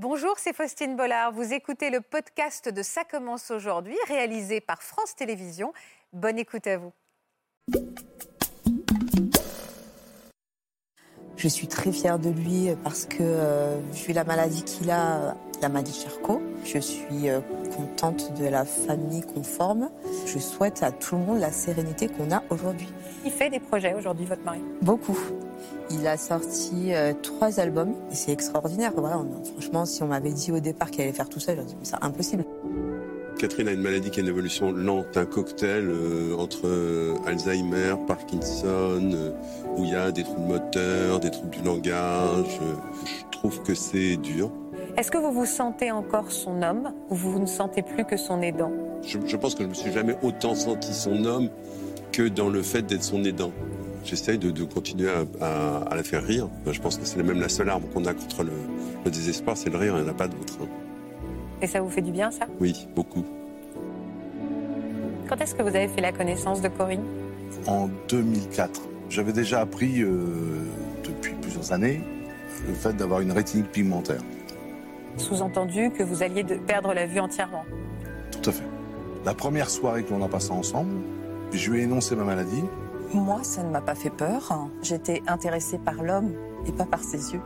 Bonjour, c'est Faustine Bollard. Vous écoutez le podcast de Ça commence aujourd'hui, réalisé par France Télévisions. Bonne écoute à vous. Je suis très fière de lui parce que euh, vu la maladie qu'il a, de Charcot, je suis euh, contente de la famille qu'on forme. Je souhaite à tout le monde la sérénité qu'on a aujourd'hui. Il fait des projets aujourd'hui, votre mari? Beaucoup. Il a sorti euh, trois albums et c'est extraordinaire. Voilà, franchement, si on m'avait dit au départ qu'il allait faire tout ça, j'aurais dit c'est impossible. Catherine a une maladie qui a une évolution lente, un cocktail euh, entre euh, Alzheimer, Parkinson, euh, où il y a des troubles moteurs, des troubles du langage. je trouve que c'est dur. Est-ce que vous vous sentez encore son homme ou vous ne sentez plus que son aidant? Je, pense que je me suis jamais autant senti son homme que dans le fait d'être son aidant. J'essaye de, continuer à, la faire rire. Je pense que c'est même la seule arme qu'on a contre le, désespoir, c'est le rire, il n'y en a pas d'autre. Hein. Et ça vous fait du bien, ça? Oui, beaucoup. Quand est-ce que vous avez fait la connaissance de Corinne? En 2004. J'avais déjà appris euh, depuis plusieurs années le fait d'avoir une rétinique pigmentaire. Sous-entendu que vous alliez de perdre la vue entièrement Tout à fait. La première soirée que l'on a passée ensemble, je lui ai énoncé ma maladie. Moi, ça ne m'a pas fait peur. J'étais intéressée par l'homme et pas par ses yeux.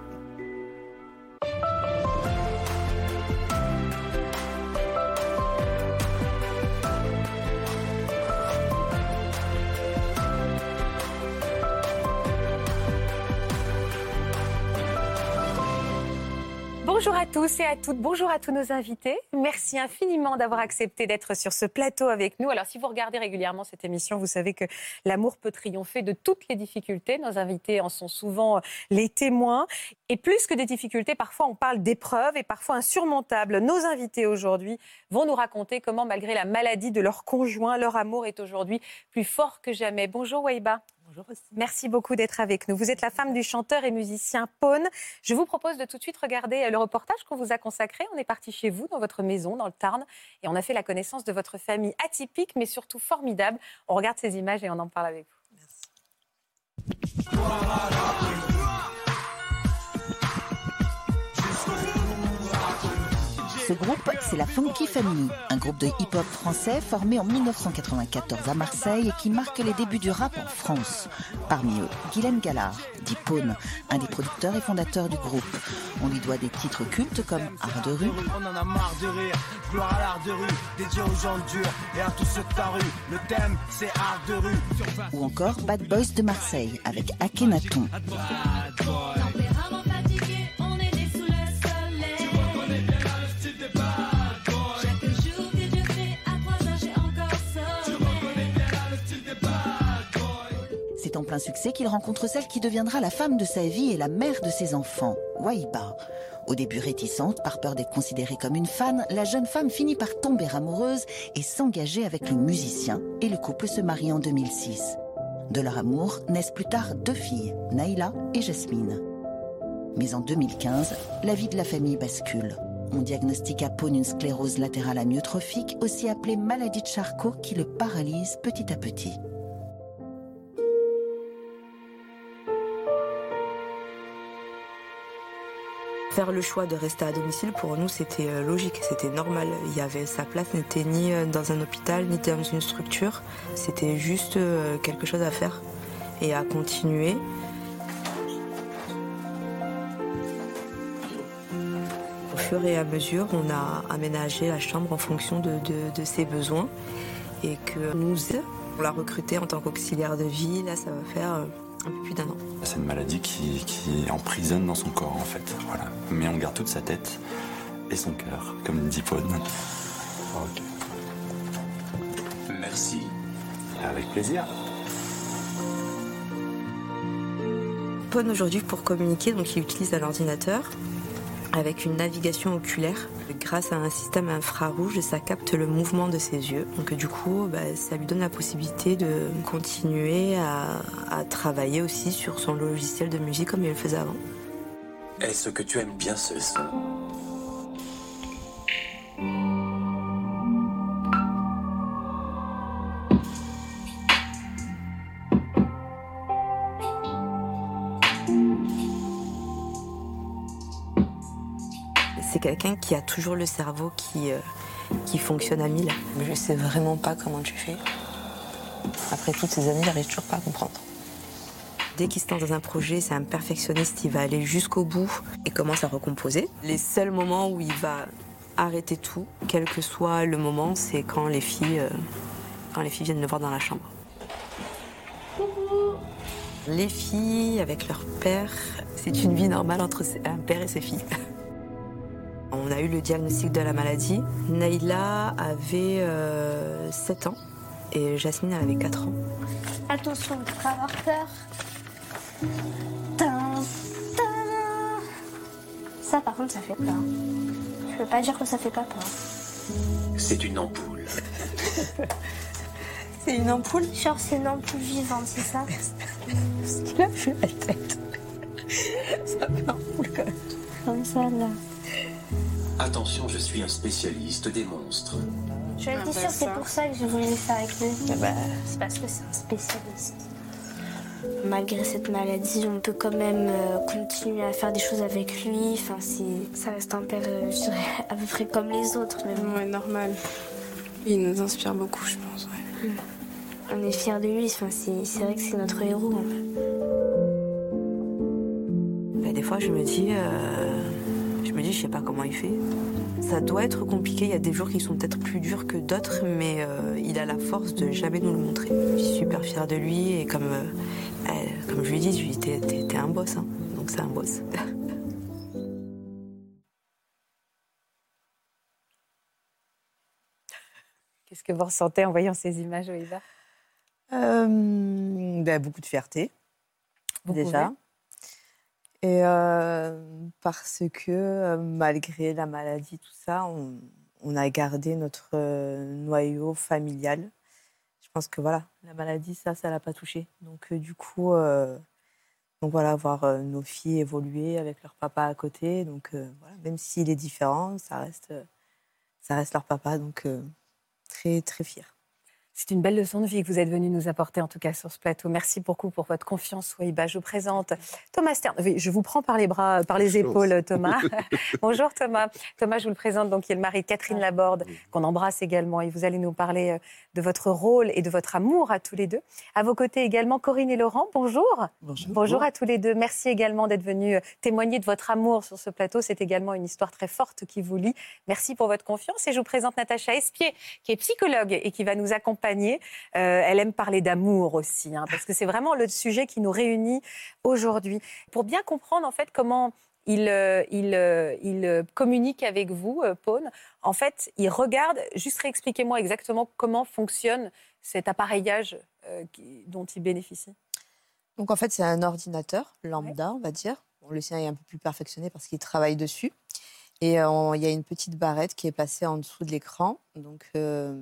Bonjour à tous et à toutes, bonjour à tous nos invités. Merci infiniment d'avoir accepté d'être sur ce plateau avec nous. Alors si vous regardez régulièrement cette émission, vous savez que l'amour peut triompher de toutes les difficultés. Nos invités en sont souvent les témoins. Et plus que des difficultés, parfois on parle d'épreuves et parfois insurmontables. Nos invités aujourd'hui vont nous raconter comment malgré la maladie de leur conjoint, leur amour est aujourd'hui plus fort que jamais. Bonjour Weiba. Merci beaucoup d'être avec nous. Vous êtes la femme du chanteur et musicien Pone. Je vous propose de tout de suite regarder le reportage qu'on vous a consacré. On est parti chez vous, dans votre maison, dans le Tarn, et on a fait la connaissance de votre famille atypique, mais surtout formidable. On regarde ces images et on en parle avec vous. Merci. Ce groupe, c'est la Funky Family, un groupe de hip-hop français formé en 1994 à Marseille et qui marque les débuts du rap en France. Parmi eux, Guilhem Gallard, dit un des producteurs et fondateurs du groupe. On lui doit des titres cultes comme Art de rue. On en a marre de rire, gloire à l'art de rue, dédié aux gens durs et à tous ceux de ta rue. Le thème, c'est Art de rue. Ou encore Bad Boys de Marseille avec Akhenaton. En plein succès qu'il rencontre celle qui deviendra la femme de sa vie et la mère de ses enfants, Waiba. Au début réticente, par peur d'être considérée comme une fan, la jeune femme finit par tomber amoureuse et s'engager avec le musicien, et le couple se marie en 2006. De leur amour naissent plus tard deux filles, Naïla et Jasmine. Mais en 2015, la vie de la famille bascule. On diagnostique à Pone une sclérose latérale amyotrophique, aussi appelée maladie de Charcot, qui le paralyse petit à petit. Faire le choix de rester à domicile, pour nous, c'était euh, logique, c'était normal. Il y avait sa place n'était ni euh, dans un hôpital, ni dans une structure. C'était juste euh, quelque chose à faire et à continuer. Au fur et à mesure, on a aménagé la chambre en fonction de, ses besoins et que nous, on l'a recruté en tant qu'auxiliaire de vie. Là, ça va faire un peu plus d'un an. C'est une maladie qui, emprisonne dans son corps en fait. Voilà. Mais on garde toute sa tête et son cœur, comme dit Paul. Ok. Merci. Avec plaisir. Paul aujourd'hui pour communiquer, donc il utilise un ordinateur avec une navigation oculaire. Grâce à un système infrarouge, ça capte le mouvement de ses yeux. Donc du coup, bah, ça lui donne la possibilité de continuer à, à, travailler aussi sur son logiciel de musique comme il le faisait avant. Est-ce que tu aimes bien ce son? Quelqu'un qui a toujours le cerveau qui, euh, qui fonctionne à mille. Je sais vraiment pas comment tu fais. Après toutes ces années, j'arrive toujours pas à comprendre. Dès qu'il se lance dans un projet, c'est un perfectionniste, il va aller jusqu'au bout et commence à recomposer. Les seuls moments où il va arrêter tout, quel que soit le moment, c'est quand les filles, euh, quand les filles viennent le voir dans la chambre. Les filles avec leur père, c'est une vie normale entre un père et ses filles. On a eu le diagnostic de la maladie. Naïla avait 7 ans et Jasmine avait 4 ans. Attention, tu vas avoir peur. Ça, par contre, ça fait peur. Je peux pas dire que ça fait pas peur. C'est une ampoule. C'est une ampoule? Genre, c'est une ampoule vivante, c'est ça? Ce qu'il a fait la tête. Ça fait ampoule quand même. Comme ça, là. Attention, je suis un spécialiste des monstres. Je suis sûre, c'est pour ça que j'ai voulu le faire avec lui. Ah bah. C'est parce que c'est un spécialiste. Malgré cette maladie, on peut quand même euh, continuer à faire des choses avec lui. Enfin, ça reste un père, euh, je dirais, à peu près comme les autres. Mais bon, Ouais, normal. Il nous inspire beaucoup, je pense. ouais. on est fiers de lui. Enfin, c'est, c'est vrai que c'est notre héros. en fait. Bah, des fois, je me dis, euh, je me dis, je sais pas comment il fait. Ça doit être compliqué. Il y a des jours qui sont peut-être plus durs que d'autres, mais euh, il a la force de jamais nous le montrer. Je suis super fière de lui et comme, euh, comme je lui dis, je lui dis, t'es, un boss, hein. donc c'est un boss. Qu'est-ce que vous ressentez en voyant ces images, Oïva Euh, ben, beaucoup de fierté, Vous déjà. pouvez Et euh, parce que euh, malgré la maladie, tout ça, on, a gardé notre euh, noyau familial. Je pense que voilà, la maladie, ça, ça l'a pas touché. Donc du coup, donc voilà, voir nos filles évoluer avec leur papa à côté. Donc voilà, même s'il est différent, ça reste, ça reste leur papa. Donc très très fier. C'est une belle leçon de vie que vous êtes venu nous apporter, en tout cas sur ce plateau. Merci beaucoup pour votre confiance, Waïba. Je vous présente Thomas Stern. Oui, je vous prends par les bras, par les épaules, Thomas. Bonjour Thomas. Thomas, je vous le présente, donc, qui est le mari de Catherine Laborde, qu'on embrasse également. Et vous allez nous parler euh, de votre rôle et de votre amour à tous les deux. À vos côtés également, Corinne et Laurent. Bonjour. Bonjour. Bonjour à tous les deux. Merci également d'être venus euh, témoigner de votre amour sur ce plateau. C'est également une histoire très forte qui vous lie. Merci pour votre confiance. Et je vous présente Natacha Espier, qui est psychologue et qui va nous accompagner. Euh, elle aime parler d'amour aussi, hein, parce que c'est vraiment le sujet qui nous réunit aujourd'hui. Pour bien comprendre en fait comment il, euh, il, euh, il euh, communique avec vous, Paune, en fait, il regarde, juste réexpliquez-moi exactement comment fonctionne cet appareillage dont il bénéficie. Donc en fait, c'est un ordinateur lambda, on va dire. Bon, le sien est un peu plus perfectionné parce qu'il travaille dessus. Et euh, il y a une petite barrette qui est passée en dessous de l'écran. Donc, euh,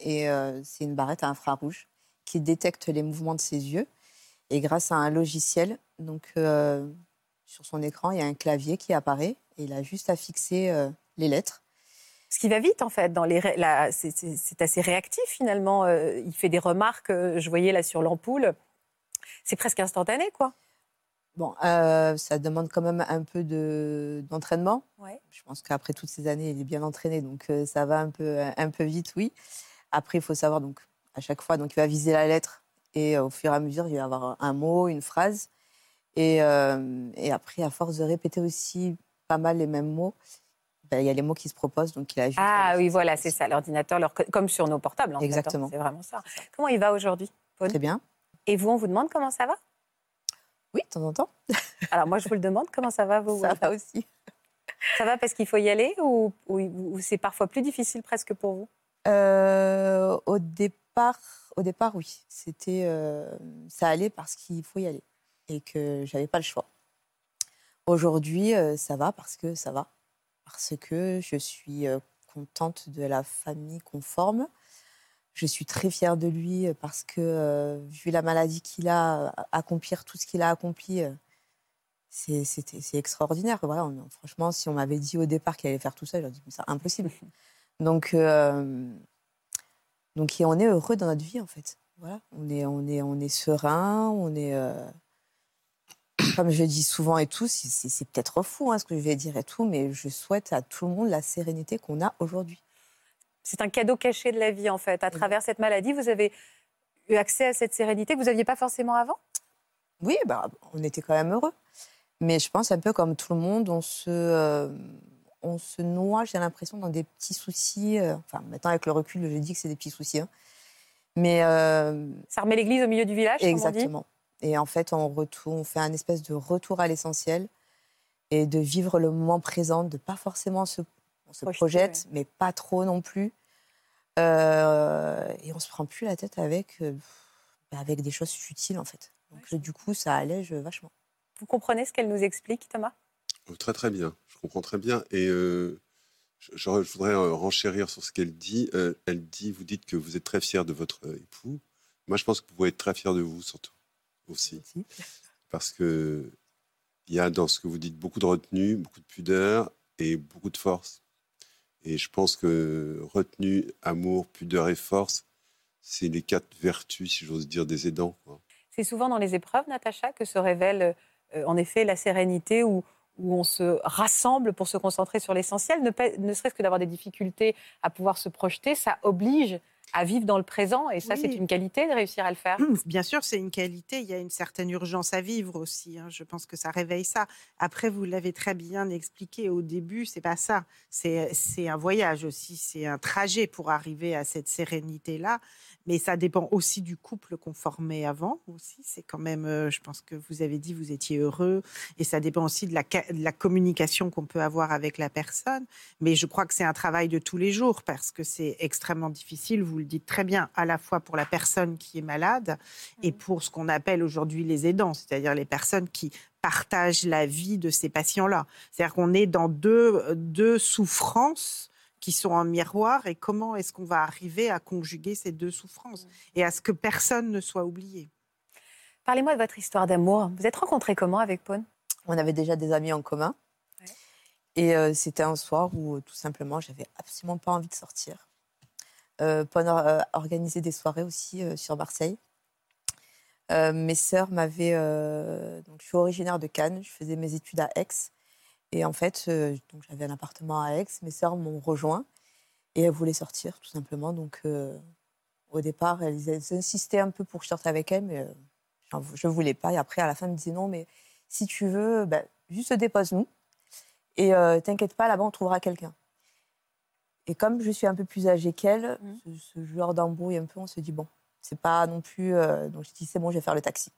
et euh, c'est une barrette à infrarouge qui détecte les mouvements de ses yeux. Et grâce à un logiciel, donc sur son écran, il y a un clavier qui apparaît. Et il a juste à fixer les lettres. Ce qui va vite, en fait. Dans les c'est- assez réactif, finalement. Il fait des remarques, je voyais là sur l'ampoule. C'est presque instantané, quoi. Bon, euh, ça demande quand même un peu de- d'entraînement. Ouais. Je pense qu'après toutes ces années, il est bien entraîné, donc euh, ça va un peu, un peu vite, oui. Après, il faut savoir, donc, à chaque fois, donc, il va viser la lettre et euh, au fur et à mesure, il va avoir un mot, une phrase. Et, et après, à force de répéter aussi pas mal les mêmes mots, ben, il y a les mots qui se proposent, donc il a juste à Ah oui, voilà, c'est ça, l'ordinateur, leur- comme sur nos portables, en hein. Exactement. C'est vraiment ça. Comment il va aujourd'hui Très bien. Et vous, on vous demande comment ça va? Temps en temps, Alors moi, je vous le demande, comment ça va, vous ça va aussi. Ça va parce qu'il faut y aller ou, ou- ou c'est parfois plus difficile presque pour vous? Euh, au départ, au départ, oui. C'était, euh, ça allait parce qu'il faut y aller et que j'avais pas le choix. Aujourd'hui, euh, ça va parce que ça va, parce que je suis contente de la famille qu'on forme. Je suis très fière de lui euh, parce que, euh, vu la maladie qu'il a, euh, accomplir tout ce qu'il a accompli, c'est c'était- c'est extraordinaire. Voilà, on- franchement, si on m'avait dit au départ qu'il allait faire tout ça, j'aurais dit, mais c'est impossible. Donc, euh, donc et on est heureux dans notre vie, en fait. Voilà, on est, on est, on est serein, on est, euh, comme je dis souvent et tout, c'est peut-être fou hein, ce que je vais dire et tout, mais je souhaite à tout le monde la sérénité qu'on a aujourd'hui. C'est un cadeau caché de la vie, en fait. À travers cette maladie, vous avez eu accès à cette sérénité que vous n'aviez pas forcément avant? Oui, bah, on était quand même heureux. Mais je pense un peu comme tout le monde, on se, euh, on se noie, j'ai l'impression, dans des petits soucis. euh, enfin, maintenant, avec le recul, je dis que c'est des petits soucis. hein. Mais. euh, Ça remet l'église au milieu du village, dit Exactement. Et en fait, on, retourne, on fait un espèce de retour à l'essentiel et de vivre le moment présent, de pas forcément se, on se projette, mais pas trop non plus. Euh, et on se prend plus la tête avec, euh, bah, avec des choses futiles, en fait. Donc, du coup, ça allège vachement. Vous comprenez ce qu'elle nous explique, Thomas? Oh, Très très bien, je comprends très bien. Et euh, je, voudrais euh, renchérir sur ce qu'elle dit. Euh, elle dit, vous dites que vous êtes très fier de votre euh, époux. Moi, je pense que vous pouvez être très fier de vous surtout aussi, parce que il y a dans ce que vous dites beaucoup de retenue, beaucoup de pudeur et beaucoup de force. Et je pense que retenue, amour, pudeur et force, c'est les quatre vertus, si j'ose dire, des aidants. C'est souvent dans les épreuves, Natacha, que se révèle euh, en effet la sérénité où, on se rassemble pour se concentrer sur l'essentiel. Ne, ne serait-ce que d'avoir des difficultés à pouvoir se projeter, ça oblige à vivre dans le présent. Et ça, Oui. c'est une qualité de réussir à le faire. Bien sûr, c'est une qualité. Il y a une certaine urgence à vivre aussi. hein. Je pense que ça réveille ça. Après, vous l'avez très bien expliqué au début, c'est pas ça. C'est un voyage aussi, c'est un trajet pour arriver à cette sérénité-là. Mais ça dépend aussi du couple qu'on formait avant aussi. C'est quand même, euh, je pense que vous avez dit, vous étiez heureux. Et ça dépend aussi de la, ca- de la communication qu'on peut avoir avec la personne. Mais je crois que c'est un travail de tous les jours parce que c'est extrêmement difficile, vous le dites très bien, à la fois pour la personne qui est malade et pour ce qu'on appelle aujourd'hui les aidants, c'est-à-dire les personnes qui partagent la vie de ces patients-là. C'est-à-dire qu'on est dans deux, deux souffrances qui sont en miroir et comment est-ce qu'on va arriver à conjuguer ces deux souffrances et à ce que personne ne soit oublié? Parlez-moi de votre histoire d'amour. Vous êtes rencontrés comment avec Paul On avait déjà des amis en commun. Et euh, c'était un soir où, euh, tout simplement, j'avais absolument pas envie de sortir. Euh, Paul a organisé des soirées aussi euh, sur Marseille. Euh, mes sœurs m'avaient. euh, donc, je suis originaire de Cannes, je faisais mes études à Aix. Et en fait, euh, j'avais un appartement à Aix. Mes sœurs m'ont rejoint et elles voulaient sortir, tout simplement. Donc, euh, au départ, elles, insistaient un peu pour que je sorte avec elles, mais euh, je ne voulais pas. Et après, à la fin, elles me disaient non, mais si tu veux, bah, juste dépose-nous. Et euh, t'inquiète pas, là-bas, on trouvera quelqu'un. Et comme je suis un peu plus âgée qu'elle, ce, ce genre d'embrouille un peu, on se dit bon, c'est pas non plus. euh, donc je dis c'est bon, je vais faire le taxi.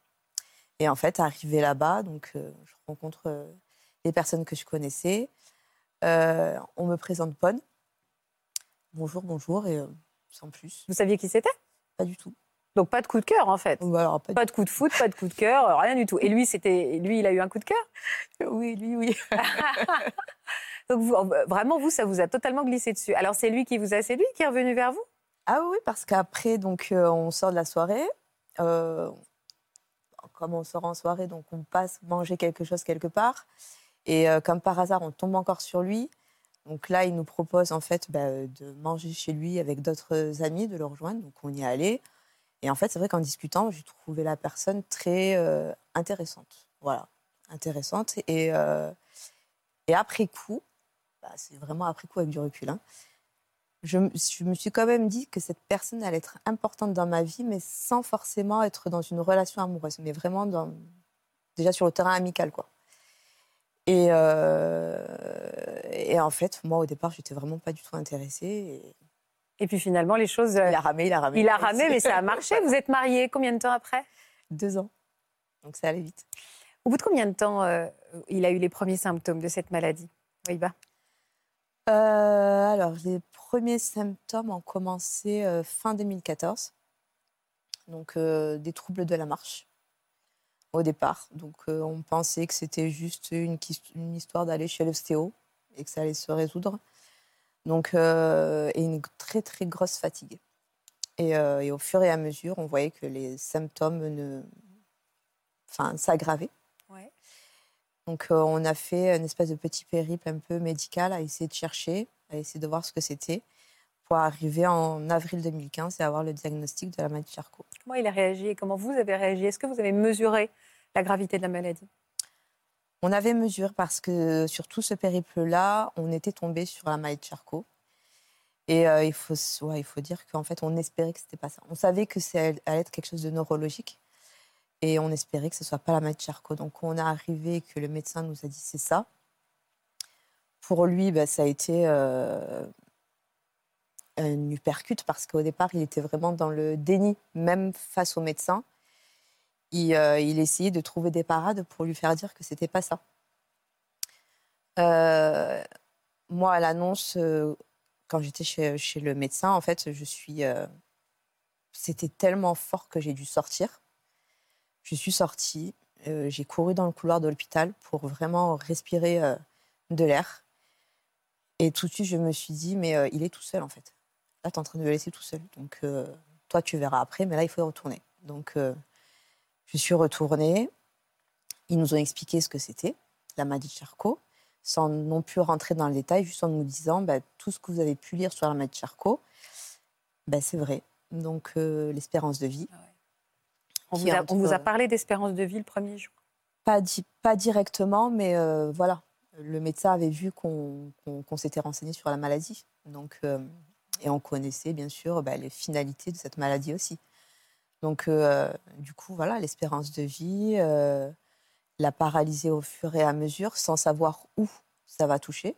Et en fait, arrivé là-bas, donc euh, je rencontre euh, les personnes que je connaissais. Euh, on me présente Pone. Bonjour, bonjour, et sans plus. Vous saviez qui c'était? Pas du tout. Donc pas de coup de cœur en fait. pas, de coup de foot, pas de coup de cœur, rien du tout. Et lui, c'était, lui, il a eu un coup de cœur? Oui, lui, oui. Donc euh, vraiment, vous, ça vous a totalement glissé dessus. Alors c'est lui qui vous a séduit, qui est revenu vers vous? Ah oui, parce qu'après, donc, euh, on sort de la soirée. Euh, comme on sort en soirée, donc on passe manger quelque chose quelque part. Et comme par hasard, on tombe encore sur lui. Donc là, il nous propose en fait bah, de manger chez lui avec d'autres amis, de le rejoindre. Donc on y est allé. Et en fait, c'est vrai qu'en discutant, j'ai trouvé la personne très intéressante. Voilà, intéressante. Et après coup, bah, c'est vraiment après coup avec du recul. hein, je, me- je me suis quand même dit que cette personne allait être importante dans ma vie, mais sans forcément être dans une relation amoureuse, mais vraiment dans, déjà sur le terrain amical, quoi. Et, euh, et en fait, moi, au départ, j'étais vraiment pas du tout intéressée. Et, Et puis finalement, les choses. euh, Il a ramé, il a ramé. Il a ramé, mais ça a marché. Vous êtes mariés combien de temps après? Deux ans. Donc ça allait vite. Au bout de combien de temps euh, il a eu les premiers symptômes de cette maladie? Oui, bah. Euh, alors, les premiers symptômes ont commencé euh, fin 2014. Donc, euh, des troubles de la marche au départ. Donc, on pensait que c'était juste une, histoire d'aller chez l'ostéo et que ça allait se résoudre. Donc, et une très, très grosse fatigue. Et, et au fur et à mesure, on voyait que les symptômes ne... enfin, s'aggravaient. Donc, euh, on a fait une espèce de petit périple un peu médical à essayer de chercher, à essayer de voir ce que c'était, pour arriver en avril 2015 et avoir le diagnostic de la maladie de Charcot. Comment il a réagi et comment vous avez réagi? Est-ce que vous avez mesuré la gravité de la maladie? On avait mesure parce que sur tout ce périple-là, on était tombé sur la maladie de Charcot. Et euh, il, faut, ouais, il faut dire qu'en fait, on espérait que c'était pas ça. On savait que ça allait être quelque chose de neurologique. Et on espérait que ce soit pas la maladie de Charcot. On est arrivé que le médecin nous a dit c'est ça. Pour lui, bah, ça a été euh, une hypercute parce qu'au départ, il était vraiment dans le déni, même face au médecin. Il, euh, essayait de trouver des parades pour lui faire dire que c'était pas ça. Euh, moi, à l'annonce, euh, quand j'étais chez, chez le médecin, en fait, je suis. c'était tellement fort que j'ai dû sortir. Je suis sortie, euh, j'ai couru dans le couloir de l'hôpital pour vraiment respirer euh, de l'air. Et tout de suite, je me suis dit, mais euh, il est tout seul en fait. Là, tu es en train de le laisser tout seul. Donc, toi, tu verras après, mais là, il faut y retourner. Donc, je suis retournée. Ils nous ont expliqué ce que c'était, la maladie de Charcot, sans non plus rentrer dans le détail, juste en nous disant bah, tout ce que vous avez pu lire sur la maladie de Charcot, bah, c'est vrai. Donc, l'espérance de vie. On vous, a, entre- on vous a parlé d'espérance de vie le premier jour. Pas, di- pas directement, mais euh, voilà. Le médecin avait vu qu'on s'était renseigné sur la maladie. Donc, euh, et on connaissait bien sûr bah, les finalités de cette maladie aussi. Donc, euh, du coup, voilà, l'espérance de vie, euh, la paralyser au fur et à mesure sans savoir où ça va toucher.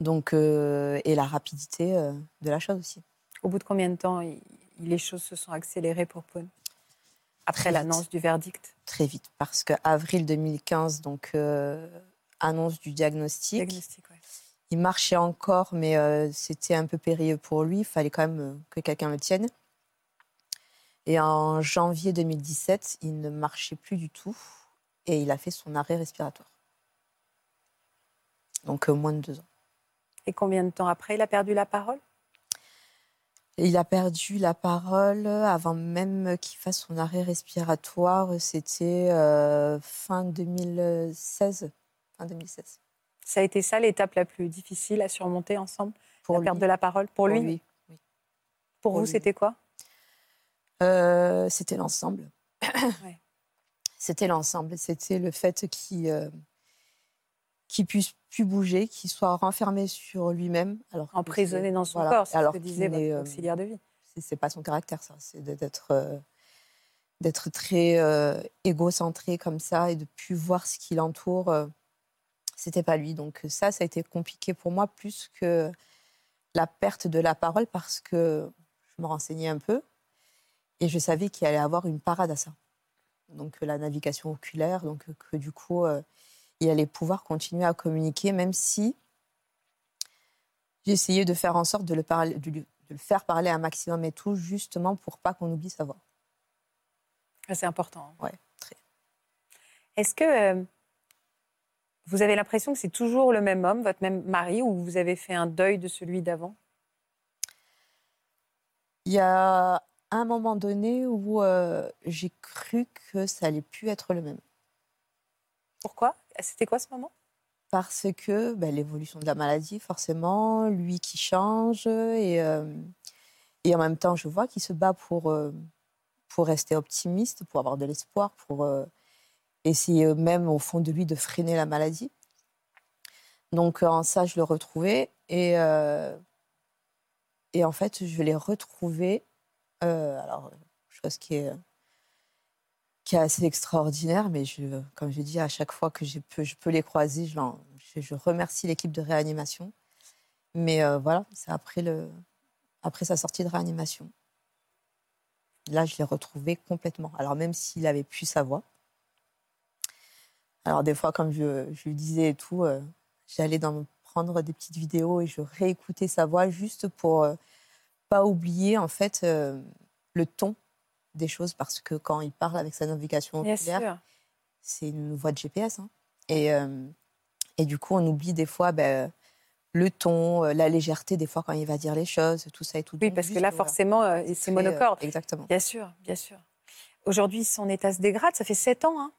Donc, euh, et la rapidité euh, de la chose aussi. Au bout de combien de temps les choses se sont accélérées pour Paul? Après l'annonce du verdict Très vite, parce qu'avril 2015, donc euh, annonce du diagnostic. Diagnostic, ouais. Il marchait encore, mais euh, c'était un peu périlleux pour lui. Il fallait quand même euh, que quelqu'un le tienne. Et en janvier 2017, il ne marchait plus du tout et il a fait son arrêt respiratoire. Donc euh, moins de deux ans. Et combien de temps après, il a perdu la parole? Il a perdu la parole avant même qu'il fasse son arrêt respiratoire. C'était euh, fin 2016. Fin 2016. Ça a été ça l'étape la plus difficile à surmonter ensemble? Pour La lui. perte de la parole? Pour, lui, oui. Pour Pour vous, c'était quoi? Euh, c'était l'ensemble. Ouais. C'était l'ensemble. C'était le fait qu'il euh, qu'il puisse plus bouger, qu'il soit renfermé sur lui-même. alors Emprisonné dans son voilà. corps, c'est ce que disait votre n'est, euh, auxiliaire de vie. c'est- pas son caractère, ça. C'est d'être euh, d'être très euh, égocentré comme ça et de plus voir ce qui l'entoure. C'était pas lui. Donc ça, ça a été compliqué pour moi plus que la perte de la parole parce que je me renseignais un peu et je savais qu'il allait avoir une parade à ça. Donc la navigation oculaire, donc que du coup, euh, il allait pouvoir continuer à communiquer, même si j'ai essayé de faire en sorte de le, parler, de, lui- de le faire parler un maximum et tout, justement pour pas qu'on oublie sa voix. Ah, C'est important. Ouais, très. Est-ce que euh, vous avez l'impression que c'est toujours le même homme, votre même mari, ou vous avez fait un deuil de celui d'avant? Il y a un moment donné où euh, j'ai cru que ça allait plus être le même. Pourquoi? C'était quoi ce moment? Parce que ben, l'évolution de la maladie, forcément, lui qui change, et, euh, et en même temps, je vois qu'il se bat pour, euh, pour rester optimiste, pour avoir de l'espoir, pour euh, essayer même au fond de lui de freiner la maladie. Donc en ça, je le retrouvais. Et, et en fait, je l'ai retrouvé. alors, chose qui est, qui est assez extraordinaire, mais je, comme je dis, à chaque fois que je peux, les croiser, je, remercie l'équipe de réanimation. Mais euh, voilà, c'est après, le, après sa sortie de réanimation. Là, je l'ai retrouvé complètement. Alors, même s'il avait plus sa voix. Alors, des fois, comme je, je disais et tout, euh, j'allais prendre des petites vidéos et je réécoutais sa voix juste pour euh, pas oublier, en fait, euh, le ton des choses. Parce que quand il parle avec sa navigation oculaire, c'est une voix de GPS. hein. Et, euh, et du coup, on oublie des fois ben, le ton, euh, la légèreté, des fois, quand il va dire les choses, tout ça et tout. Oui, parce que là, voilà. forcément, euh, c'est monocorde. euh, exactement. Bien sûr, bien sûr. Aujourd'hui, son état se dégrade. Ça fait sept ans, hein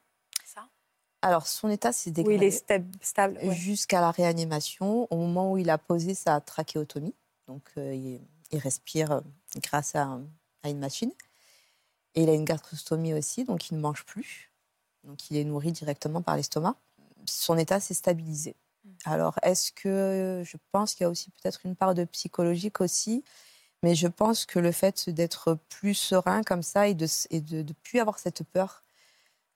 Alors, son état s'est dégradé il est stab- stable. ouais. jusqu'à la réanimation, au moment où il a posé sa trachéotomie. Donc, euh, il, il respire euh, grâce à, à une machine. Et il a une gastrostomie aussi, donc il ne mange plus. donc il est nourri directement par l'estomac. Son état s'est stabilisé. Alors, est-ce que je pense qu'il y a aussi peut-être une part de psychologique aussi, mais je pense que le fait d'être plus serein comme ça et de ne plus avoir cette peur,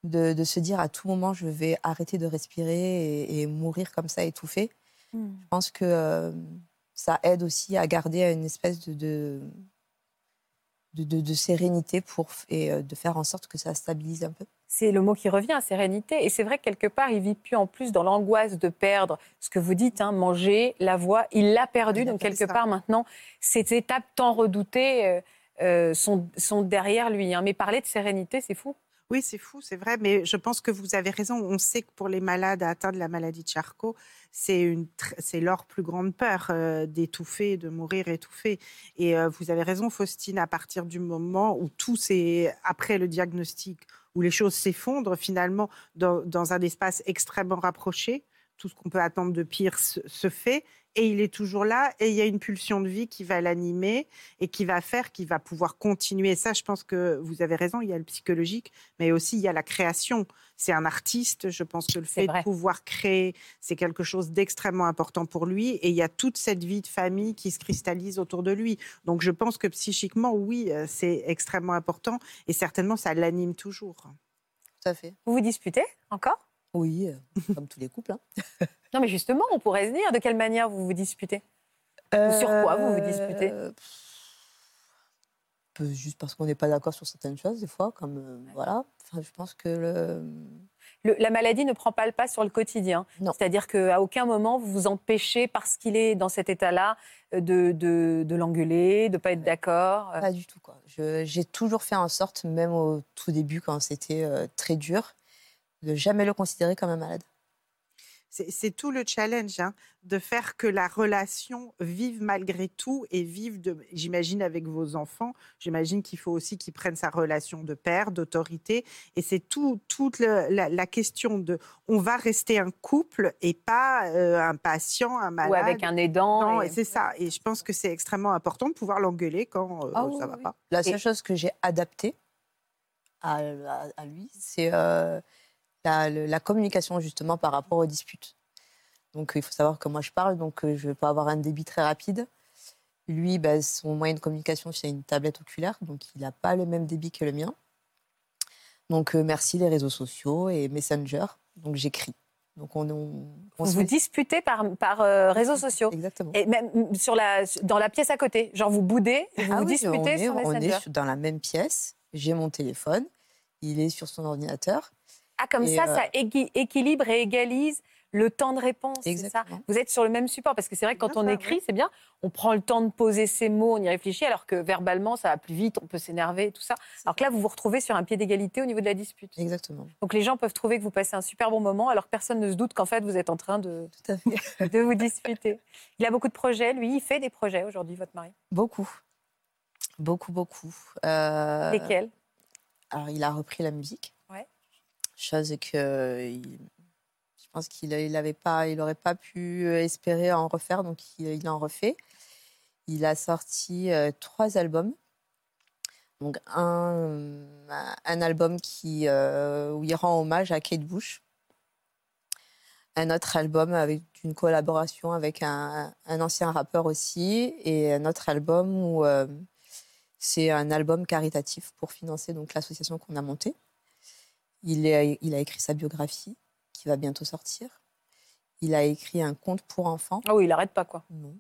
de, se dire à tout moment je vais arrêter de respirer et, mourir comme ça étouffé, hmm. je pense que euh, ça aide aussi à garder une espèce de, de, sérénité pour, et euh, de faire en sorte que ça stabilise un peu. C'est le mot qui revient, sérénité. Et c'est vrai que quelque part, il vit plus en plus dans l'angoisse de perdre ce que vous dites, hein, manger, la voix. Il l'a perdu. donc, quelque part, maintenant, ces étapes tant redoutées euh, euh, sont, sont, derrière lui. Hein. Mais parler de sérénité, c'est fou. Oui, c'est fou, c'est vrai, mais je pense que vous avez raison. On sait que pour les malades atteints de la maladie de Charcot, c'est leur plus grande peur euh, d'étouffer, de mourir étouffé. Et euh, vous avez raison, Faustine, à partir du moment où tout c'est après le diagnostic, où les choses s'effondrent finalement dans, dans, un espace extrêmement rapproché, tout ce qu'on peut attendre de pire se fait et il est toujours là et il y a une pulsion de vie qui va l'animer et qui va faire qu'il va pouvoir continuer. ça, je pense que vous avez raison, il y a le psychologique, mais aussi il y a la création. C'est un artiste, je pense que le fait de pouvoir créer, c'est quelque chose d'extrêmement important pour lui et il y a toute cette vie de famille qui se cristallise autour de lui. Donc je pense que psychiquement, oui, euh, c'est extrêmement important et certainement ça l'anime toujours. Tout à fait. Vous vous disputez encore? Oui, euh, comme tous les couples. Hein. non, mais justement, on pourrait se dire de quelle manière vous vous disputez Sur quoi vous vous disputez? Euh, Juste parce qu'on n'est pas d'accord sur certaines choses, des fois, comme euh, voilà. Enfin, je pense que le... la maladie ne prend pas le pas sur le quotidien. C'est-à-dire qu'à aucun moment vous vous empêchez, parce qu'il est dans cet état-là, de, de, de l'engueuler, de ne pas être d'accord. Pas du tout. J'ai toujours fait en sorte, même au tout début, quand c'était très dur, de jamais le considérer comme un malade. C'est tout le challenge, hein, de faire que la relation vive malgré tout et vive, j'imagine, avec vos enfants. J'imagine qu'il faut aussi qu'ils prennent sa relation de père, d'autorité. Et c'est tout, toute la, question de on va rester un couple et pas euh, un patient, un malade. Ou avec un aidant. et... C'est ça. Et je pense que c'est extrêmement important de pouvoir l'engueuler quand euh, ah ça ne va pas. La seule chose que j'ai adaptée à, lui, c'est. Euh, la, communication justement par rapport aux disputes. Donc il faut savoir que moi je parle, donc euh, je peux avoir un débit très rapide. Lui, bah, son moyen de communication, c'est une tablette oculaire, donc il n'a pas le même débit que le mien. Donc euh, merci les réseaux sociaux et Messenger. Donc j'écris. Donc on, on, vous disputez par, par euh, réseaux sociaux. Exactement. Et même sur la, dans la pièce à côté, genre vous boudez, vous ah vous disputez sur Messenger. On est dans la même pièce. J'ai mon téléphone, il est sur son ordinateur. Ah, comme ça, ça euh, équilibre et égalise le temps de réponse. Ça? Vous êtes sur le même support parce que c'est vrai que quand on écrit, c'est bien, on prend le temps de poser ses mots, on y réfléchit, alors que verbalement, ça va plus vite, on peut s'énerver, tout ça. Alors que là, vous vous retrouvez sur un pied d'égalité au niveau de la dispute. Exactement. Donc les gens peuvent trouver que vous passez un super bon moment, alors que personne ne se doute qu'en fait, vous êtes en train de, Tout à fait. de vous disputer. Il a beaucoup de projets, lui, il fait des projets aujourd'hui, votre mari? Beaucoup. Beaucoup, beaucoup. Euh... Lesquels Alors, il a repris la musique chose que je pense qu'il n'aurait pas, il pas pu espérer en refaire, donc il, en refait. Il a sorti euh, trois albums. Donc un, un album qui, euh, où il rend hommage à Kate Bush. Un autre album avec une collaboration avec un, un ancien rappeur aussi. Et un autre album où euh, c'est un album caritatif pour financer l'association qu'on a montée. Il, il a écrit sa biographie qui va bientôt sortir. Il a écrit un conte pour enfants. Ah oui, il n'arrête pas, quoi. Non.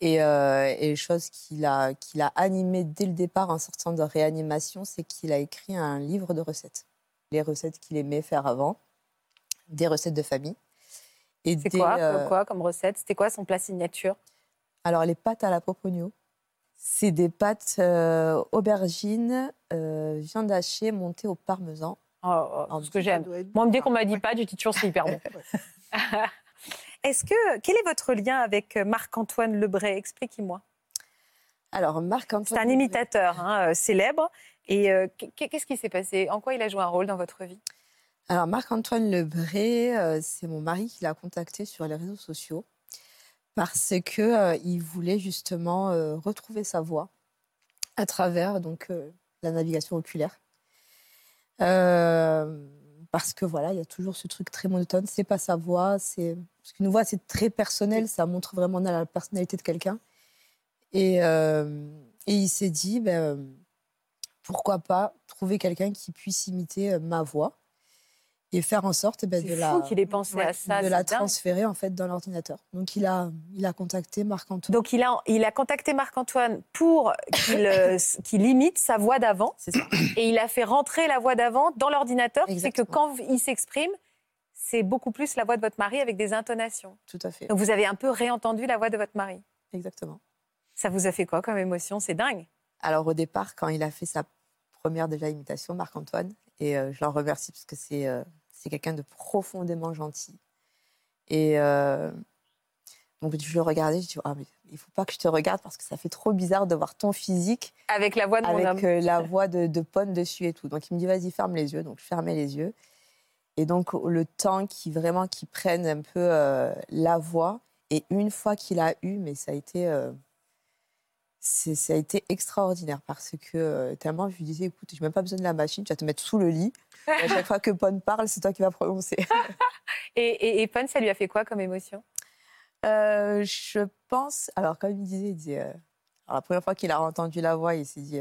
Et, euh, chose qu'il a, qu'il a animé dès le départ en sortant de réanimation, c'est qu'il a écrit un livre de recettes. Les recettes qu'il aimait faire avant, des recettes de famille. C'est quoi, euh, quoi comme recette? C'était quoi son plat signature? Alors, les pâtes à la popogno. C'est des pâtes euh, aubergines, euh, viande hachée montée au parmesan Oh, oh ce que j'aime. Moi, dès qu'on m'a dit pas, je dis toujours c'est hyper bon. Est-ce que quel est votre lien avec euh, Marc-Antoine Lebray? Expliquez-moi. Alors Marc-Antoine. C'est un imitateur hein, euh, célèbre. Et euh, qu'est-ce qui s'est passé? En quoi il a joué un rôle dans votre vie? Alors Marc-Antoine Lebray, c'est mon mari qui l'a contacté sur les réseaux sociaux parce que il voulait justement retrouver sa voix à travers donc la navigation oculaire. Euh, parce que voilà, il y a toujours ce truc très monotone. C'est pas sa voix, c'est parce qu'une voix c'est très personnel, ça montre vraiment la personnalité de quelqu'un. Et, euh, et, il s'est dit, ben, pourquoi pas trouver quelqu'un qui puisse imiter ma voix et faire en sorte ben, de la, qu'il ait pensé à ça, de la transférer en fait dans l'ordinateur. Donc il a, il a contacté Marc-Antoine. Donc il a, il a contacté Marc-Antoine pour qu'il euh, imite sa voix d'avant. C'est ça. Et il a fait rentrer la voix d'avant dans l'ordinateur. C'est que quand il s'exprime, c'est beaucoup plus la voix de votre mari avec des intonations. Tout à fait. Donc vous avez un peu réentendu la voix de votre mari. Exactement. Ça vous a fait quoi comme émotion? C'est dingue. Alors au départ, quand il a fait sa première déjà imitation, Marc-Antoine, et euh, je l'en remercie parce que c'est euh, c'est quelqu'un de profondément gentil. Et euh, donc, je le regardais, je dis, ah, mais il faut pas que je te regarde parce que ça fait trop bizarre de voir ton physique. Avec la voix de avec mon euh, la voix de, de Pone dessus et tout. Donc, il me dit, vas-y, ferme les yeux. Donc, je fermais les yeux. Et donc, le temps qui vraiment qu'il prenne un peu euh, la voix. Et une fois qu'il a eu, mais ça a été ça a été extraordinaire parce que euh, tellement je lui disais, écoute, je n'ai même pas besoin de la machine, tu vas te mettre sous le lit. à chaque fois que Pon parle, c'est toi qui vas prononcer. et, et, Pon, ça lui a fait quoi comme émotion? Euh, Je pense, alors comme il disait, il disait, euh, la première fois qu'il a entendu la voix, il s'est dit,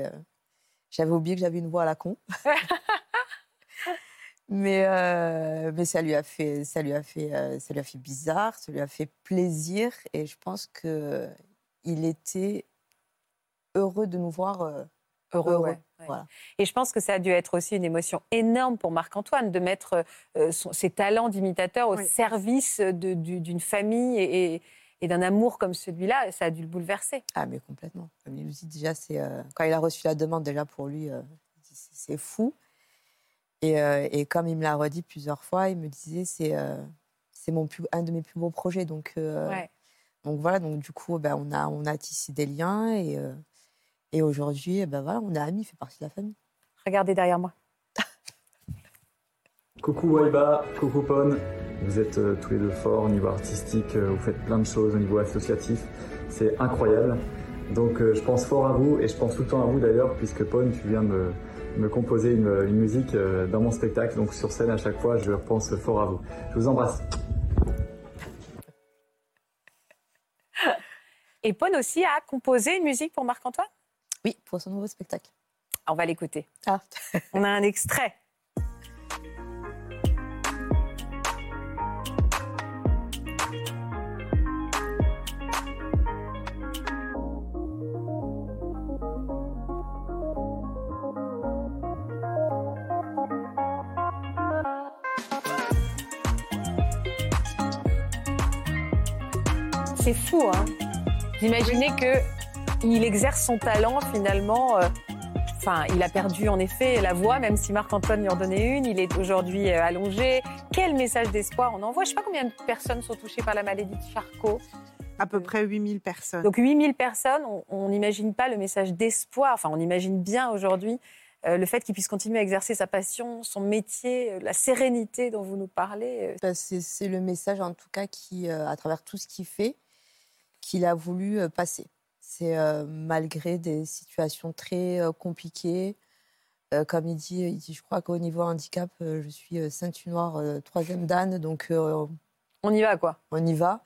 j'avais oublié que j'avais une voix à la con. mais, mais ça lui a fait, ça lui a fait, ça lui a fait bizarre, ça lui a fait plaisir, et je pense que il était heureux de nous voir euh, heureux. Voilà. Et je pense que ça a dû être aussi une émotion énorme pour Marc-Antoine de mettre euh, ses talents d'imitateur au service d'une famille et, d'un amour comme celui-là. Ça a dû le bouleverser. Ah, mais complètement. Comme il nous dit déjà, c'est euh, quand il a reçu la demande, déjà pour lui, c'est fou. Et, et, comme il me l'a redit plusieurs fois, il me disait c'est c'est mon plus, un de mes plus beaux projets. Donc, donc voilà, donc du coup, ben, on, a, on a tissé des liens et et aujourd'hui, eh ben voilà, on est amis, il fait partie de la famille. Regardez derrière moi. coucou Waiba, coucou Pon. Vous êtes euh, tous les deux forts au niveau artistique, euh, vous faites plein de choses au niveau associatif. C'est incroyable. Donc euh, je pense fort à vous et je pense tout le temps à vous d'ailleurs, puisque Pon, tu viens me, me composer une, une musique dans mon spectacle. Donc sur scène, à chaque fois, je pense fort à vous. Je vous embrasse. Et Pon aussi a composé une musique pour Marc-Antoine? Oui, pour son nouveau spectacle. On va l'écouter. Ah. On a un extrait. C'est fou, hein D'imaginer que il exerce son talent finalement. Euh, enfin, il a perdu en effet la voix, même si Marc-Antoine lui en donnait une. Il est aujourd'hui euh, allongé. Quel message d'espoir on envoie? Je ne sais pas combien de personnes sont touchées par la maladie de Charcot. À peu près 8000 personnes. Donc 8000 personnes, on n'imagine pas le message d'espoir. Enfin, on imagine bien aujourd'hui euh, le fait qu'il puisse continuer à exercer sa passion, son métier, la sérénité dont vous nous parlez. Bah, c'est le message en tout cas qui, à travers tout ce qu'il fait, qu'il a voulu passer. C'est malgré des situations très compliquées. comme il dit, il dit, je crois qu'au niveau handicap, je suis ceinture noire, troisième dan, donc on y va quoi. On y va.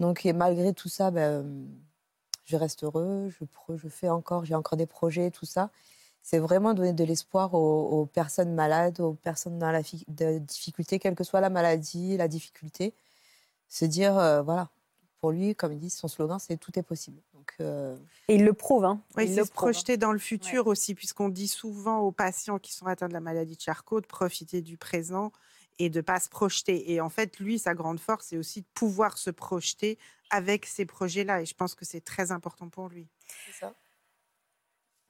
Donc et malgré tout ça, ben, je reste heureux, je, je fais encore, j'ai encore des projets, tout ça. C'est vraiment donner de l'espoir aux, personnes malades, aux personnes dans la difficulté, quelle que soit la maladie, la difficulté. Se dire, voilà, pour lui, comme il dit, son slogan, c'est tout est possible. Donc, euh, Et il le prouve. Hein. il, se projeter dans le futur aussi, puisqu'on dit souvent aux patients qui sont atteints de la maladie de Charcot de profiter du présent et de pas se projeter. Et en fait, lui, sa grande force, c'est aussi de pouvoir se projeter avec ces projets-là. Et je pense que c'est très important pour lui. C'est ça.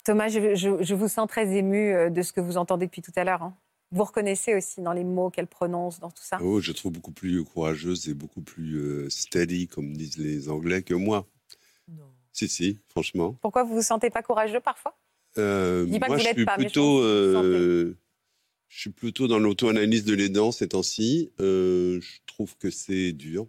Thomas, je, je, vous sens très ému euh, de ce que vous entendez depuis tout à l'heure. Hein. Vous reconnaissez aussi dans les mots qu'elle prononce, dans tout ça? Oh, je trouve beaucoup plus courageuse et beaucoup plus euh, steady, comme disent les Anglais, que moi. Non. Si, si, franchement. Pourquoi vous vous sentez pas courageux parfois? Euh, je Moi, je suis plutôt, euh, je suis plutôt dans l'auto-analyse de l'aidant ces temps-ci. je trouve que c'est dur.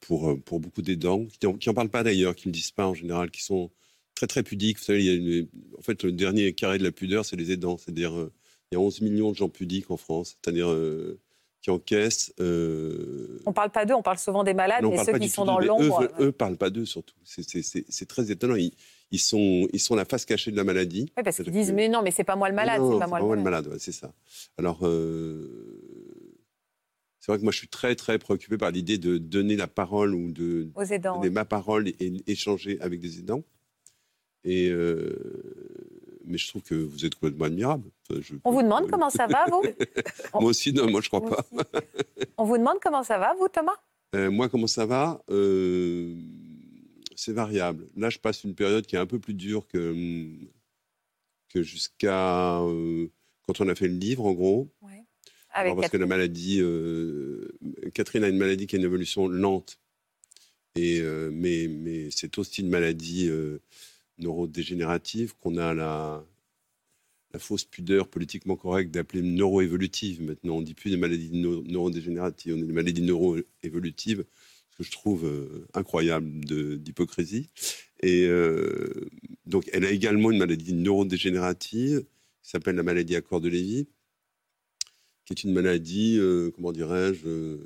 pour, pour beaucoup d'aidants, qui n'en parlent pas d'ailleurs, qui ne disent pas en général, qui sont très très pudique. Vous savez, il y a une- en fait, le dernier carré de la pudeur, c'est les aidants. C'est-à-dire, euh, il y a 11 millions de gens pudiques en France, c'est-à-dire euh, qui encaissent. euh, On parle pas d'eux, on parle souvent des malades, mais ceux pas qui sont dans l'ombre. Eux, eux parlent pas d'eux surtout. C'est- très étonnant. Ils, ils sont, ils sont la face cachée de la maladie. Oui, parce qu'ils disent que- mais non, mais c'est pas moi le malade, c'est pas moi le le malade. ouais, c'est ça. Alors, euh, c'est vrai que moi, je suis très, très préoccupé par l'idée de donner la parole ou de Aux aidants, donner ma parole et, et échanger avec des aidants. Et euh, mais je trouve que vous êtes complètement admirable. Je- On vous demande comment ça va, vous? Moi aussi, non, moi je crois Moi pas. On vous demande comment ça va, vous, Thomas? Euh, moi, comment ça va? Euh, C'est variable. Là, je passe une période qui est un peu plus dure que, que jusqu'à euh, quand on a fait le livre, en gros. Avec Alors, parce que la Catherine? maladie, Catherine a une maladie qui a une évolution lente. Et, mais mais c'est aussi une maladie neurodégénérative qu'on a la, fausse pudeur politiquement correcte d'appeler neuroévolutive. Maintenant, on ne dit plus des maladies neu- neurodégénératives, on dit des maladies neuroévolutives, ce que je trouve euh, incroyable d'hypocrisie. Et euh, donc, elle a également une maladie neurodégénérative qui s'appelle la maladie à corps de Lévy, qui est une maladie, euh, comment dirais-je,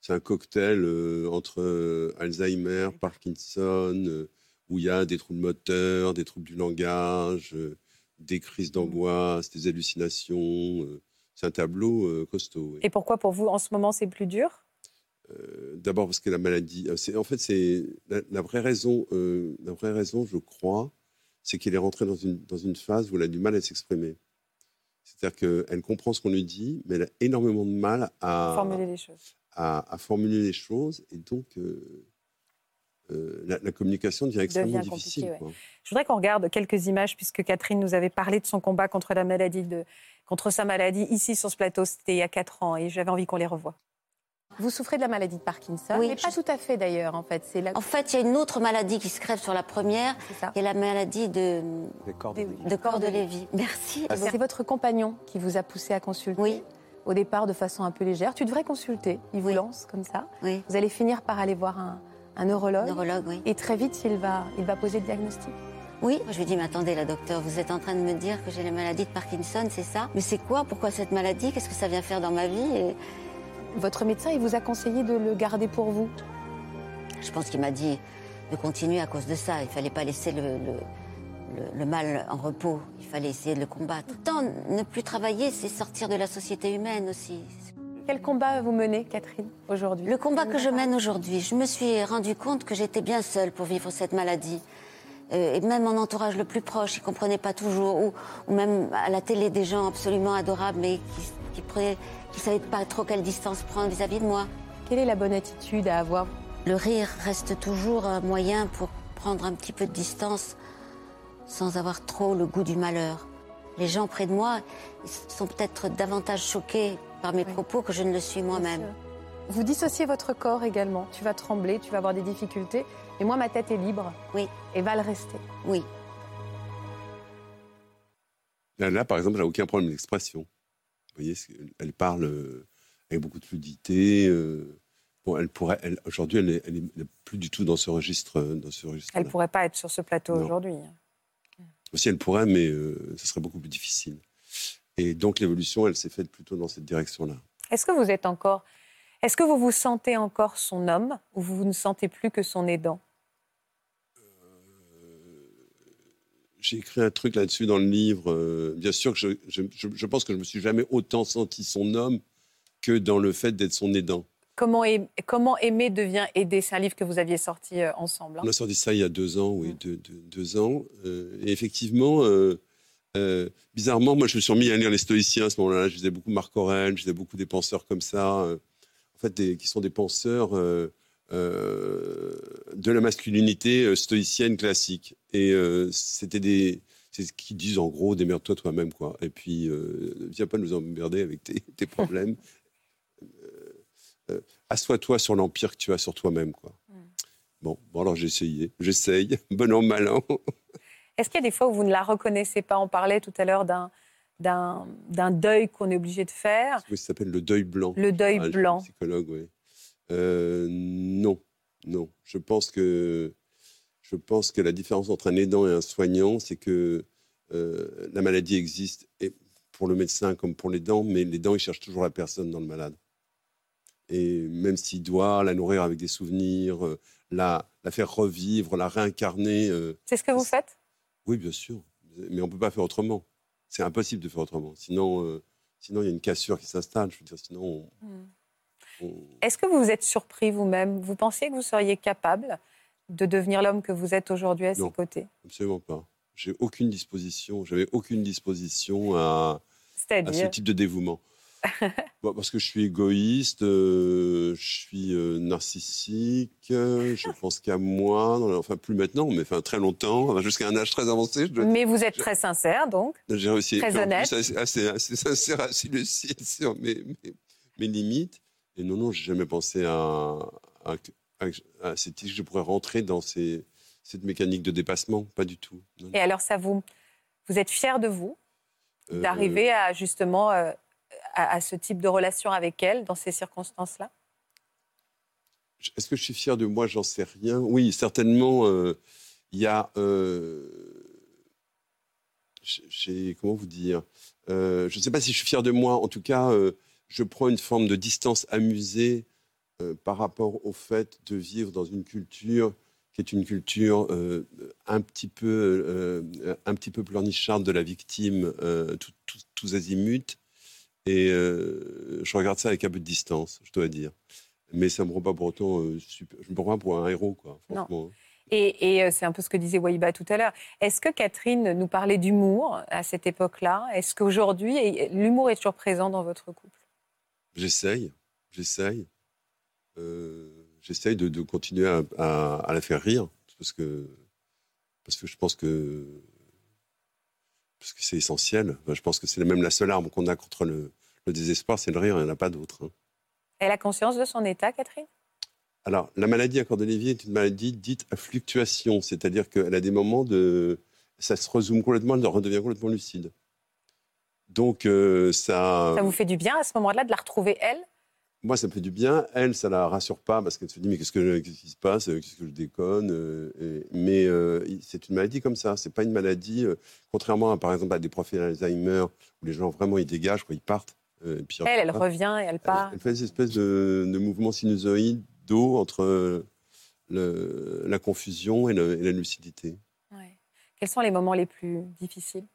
c'est un cocktail entre Alzheimer, Parkinson, où il y a des troubles moteurs, des troubles du langage, euh, des crises d'angoisse, des hallucinations. euh, c'est un tableau euh, costaud. oui. Et pourquoi pour vous, en ce moment, c'est plus dur? Euh, D'abord parce que la maladie, en fait c'est la, la vraie raison, euh, la vraie raison, je crois, c'est qu'elle est rentrée dans une dans une phase où elle a du mal à s'exprimer. C'est-à-dire qu'elle comprend ce qu'on lui dit, mais elle a énormément de mal à Formuler les choses. à, à formuler les choses, et donc euh, euh, la, la communication devient extrêmement Devient difficile. compliqué, quoi. Je voudrais qu'on regarde quelques images, puisque Catherine nous avait parlé de son combat contre la maladie, de, contre sa maladie ici sur ce plateau. C'était il y a quatre ans, et j'avais envie qu'on les revoie. Vous souffrez de la maladie de Parkinson, Oui, mais pas tout à fait d'ailleurs, en fait. C'est la... En fait, il y a une autre maladie qui se crève sur la première. Il y a la maladie de, de corps de Lévy. Merci. C'est votre compagnon qui vous a poussé à consulter. Oui. Au départ, de façon un peu légère. Tu devrais consulter. Il vous lance comme ça. Vous allez finir par aller voir un, un neurologue. Neurologue, oui. Et très vite, il va, il va poser le diagnostic. Oui, je lui dis, mais attendez, la docteur, vous êtes en train de me dire que j'ai la maladie de Parkinson, c'est ça? Mais c'est quoi? Pourquoi cette maladie? Qu'est-ce que ça vient faire dans ma vie? Et Votre médecin, il vous a conseillé de le garder pour vous? Je pense qu'il m'a dit de continuer à cause de ça. Il fallait pas laisser le, le, le- le mal en repos. Il fallait essayer de le combattre. Tant ne plus travailler, c'est sortir de la société humaine aussi. Quel combat vous menez, Catherine, aujourd'hui? Le combat que je mène aujourd'hui, je me suis rendu compte que j'étais bien seule pour vivre cette maladie. Euh, et même mon entourage le plus proche, il comprenait pas toujours. Ou, ou même à la télé, des gens absolument adorables, mais qui, prenaient, qui savaient pas trop quelle distance prendre vis-à-vis de moi. Quelle est la bonne attitude à avoir? Le rire reste toujours un moyen pour prendre un petit peu de distance sans avoir trop le goût du malheur. Les gens près de moi ils sont peut-être davantage choqués par mes propos que je ne le suis moi-même. Vous dissociez votre corps également. Tu vas trembler, tu vas avoir des difficultés. Mais moi, ma tête est libre. Oui. Et va le rester. Oui. Là, là, par exemple, elle n'a aucun problème d'expression. Vous voyez, elle parle euh, avec beaucoup de fluidité. euh, bon, elle pourrait, elle, aujourd'hui, elle n'est plus du tout dans ce registre. euh, Dans ce registre Elle pourrait pas être sur ce plateau Non. aujourd'hui. Aussi, elle pourrait, mais euh, ce serait beaucoup plus difficile. Et donc, l'évolution, elle s'est faite plutôt dans cette direction-là. Est-ce que vous êtes encore. Est-ce que vous vous sentez encore son homme ou vous ne sentez plus que son aidant? J'ai écrit un truc là-dessus dans le livre. euh, bien sûr que je, je, je- je pense que je me suis jamais autant senti son homme que dans le fait d'être son aidant. Comment, aim- Comment aimer devient aider? C'est un livre que vous aviez sorti euh, ensemble. hein. On a sorti ça il y a deux ans, oui, deux, deux- deux ans. Euh, et effectivement, euh, euh, bizarrement, moi, je me suis remis à lire les stoïciens à ce moment-là. Je lisais beaucoup Marc Aurèle, je lisais beaucoup des penseurs comme ça, euh, en fait, des- qui sont des penseurs euh, de la masculinité stoïcienne classique. Et c'était des. C'est ce qu'ils disent en gros, démerde-toi toi-même, quoi. Et puis, viens pas nous emmerder avec tes, tes problèmes. Assois-toi sur l'empire que tu as sur toi-même, quoi. Bon, bon, alors j'ai essayé. J'essaye. Bon an, mal an. Est-ce qu'il y a des fois où vous ne la reconnaissez pas? On parlait tout à l'heure d'un, deuil qu'on est obligé de faire. Oui, ça s'appelle le deuil blanc. Le deuil Ah, blanc. Psychologue, oui. Euh, non, non. Je pense que je pense que la différence entre un aidant et un soignant, c'est que euh, la maladie existe et pour le médecin comme pour l'aidant, mais l'aidant, il cherche toujours la personne dans le malade. Et même s'il doit la nourrir avec des souvenirs, euh, la, la faire revivre, la réincarner. euh, C'est ce que vous faites? Oui, bien sûr. Mais on ne peut pas faire autrement. C'est impossible de faire autrement. Sinon, euh, sinon il y a une cassure qui s'installe. Je veux dire, sinon, on- Hmm. on- Est-ce que vous vous êtes surpris vous-même? Vous pensiez que vous seriez capable de devenir l'homme que vous êtes aujourd'hui à ses côtés? absolument pas. J'ai aucune disposition. J'avais aucune disposition à, à ce type de dévouement. Bon, parce que je suis égoïste, euh, je suis euh, narcissique, euh, je pense qu'à moi, enfin plus maintenant, mais enfin très longtemps, enfin, jusqu'à un âge très avancé. Je dois Mais dire. vous êtes très sincère, donc. J'ai réussi Très en plus, honnête. assez, assez, assez sincère, assez lucide sur mes, mes, mes limites. Et non, non, j'ai jamais pensé à, à, à, titres que je pourrais rentrer dans ces, cette mécanique de dépassement. Pas du tout. Non, Et alors, ça vous, vous êtes fier de vous d'arriver à justement à, ce type de relation avec elle dans ces circonstances-là Est-ce que je suis fier de moi? J'en sais rien. Oui, certainement, euh, il y a. euh, comment vous dire? Euh, Je ne sais pas si je suis fier de moi. En tout cas, je prends une forme de distance amusée par rapport au fait de vivre dans une culture qui est une culture un petit peu euh, un petit peu pleurnicharde de la victime, tous azimuts. Et euh, je regarde ça avec un peu de distance, je dois dire. Mais ça me rend pas pour autant euh, super. Je me prends pas pour un héros, quoi. Non. Franchement. Et, et, euh, c'est un peu ce que disait Waïba tout à l'heure. Est-ce que Catherine nous parlait d'humour à cette époque-là? Est-ce qu'aujourd'hui, l'humour est toujours présent dans votre couple? J'essaye, j'essaye, Euh, j'essaye de, de continuer à, à- à la faire rire parce que parce que je pense que parce que c'est essentiel. Enfin, je pense que c'est même la seule arme qu'on a contre le, le désespoir, c'est le rire. Il n'y en a pas d'autre. hein. Elle a conscience de son état, Catherine? Alors, la maladie à Cordelier est une maladie dite à fluctuation, c'est-à-dire qu'elle a des moments de. Ça se rezoome complètement, elle redevient complètement lucide. Donc, euh, ça. Ça vous fait du bien à ce moment-là de la retrouver, elle? Moi, ça me fait du bien. Elle, ça la rassure pas parce qu'elle se dit mais qu'est-ce, que, qu'est-ce qui se passe Qu'est-ce que je déconne euh, et- Mais euh, c'est une maladie comme ça. C'est pas une maladie, euh, contrairement à, par exemple à des profils d'Alzheimer où les gens vraiment ils dégagent, quoi, ils partent. euh, et puis ils Elle, elle revient et elle part. Elle fait des espèces de, de mouvements sinusoïdaux entre euh, le- la confusion et, le- et la lucidité. Ouais. Quels sont les moments les plus difficiles?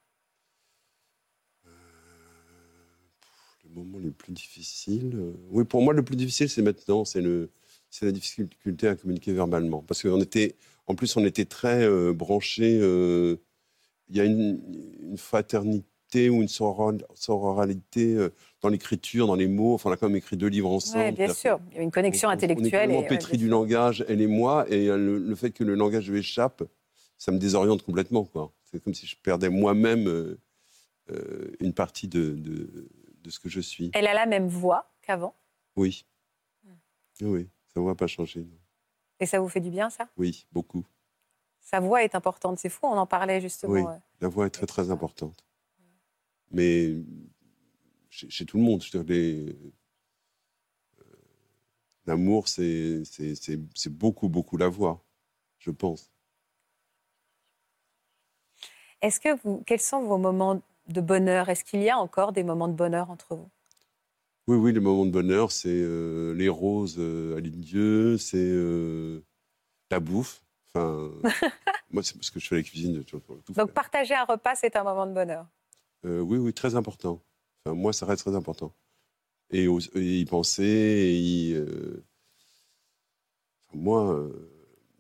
Le moment le plus difficile. euh, Oui, pour moi, le plus difficile, c'est maintenant. C'est le, c'est la difficulté à communiquer verbalement. Parce qu'on était, en plus, on était très euh, branchés. euh, Il y a une, une fraternité ou une soror- sororalité euh, dans l'écriture, dans les mots. Enfin, on a quand même écrit deux livres ensemble. Oui, bien sûr. Il y a une connexion On- on- intellectuelle. On est et, pétri du langage, elle et moi, et le, le fait que le langage lui échappe, ça me désoriente complètement. quoi. C'est comme si je perdais moi-même une partie de, de, de ce que je suis. Elle a la même voix qu'avant? Oui. Oui, ça ne va pas changer. non. Et ça vous fait du bien, ça? Oui, beaucoup. Sa voix est importante. C'est fou, on en parlait justement. Oui, euh. la voix est très très importante. Mais chez, chez tout le monde, je veux dire, les- euh, l'amour, c'est beaucoup, beaucoup la voix, je pense. Est-ce que vous, quels sont vos moments de bonheur Est-ce qu'il y a encore des moments de bonheur entre vous? Oui, oui, les moments de bonheur, c'est euh, les roses euh, à Dieu, c'est euh, la bouffe. Enfin, moi, c'est parce que je fais la cuisine. tout Donc partager un repas, c'est un moment de bonheur. Euh, oui, oui, très important. Enfin, moi, ça reste très important. Et, et y penser, et y, enfin, moi,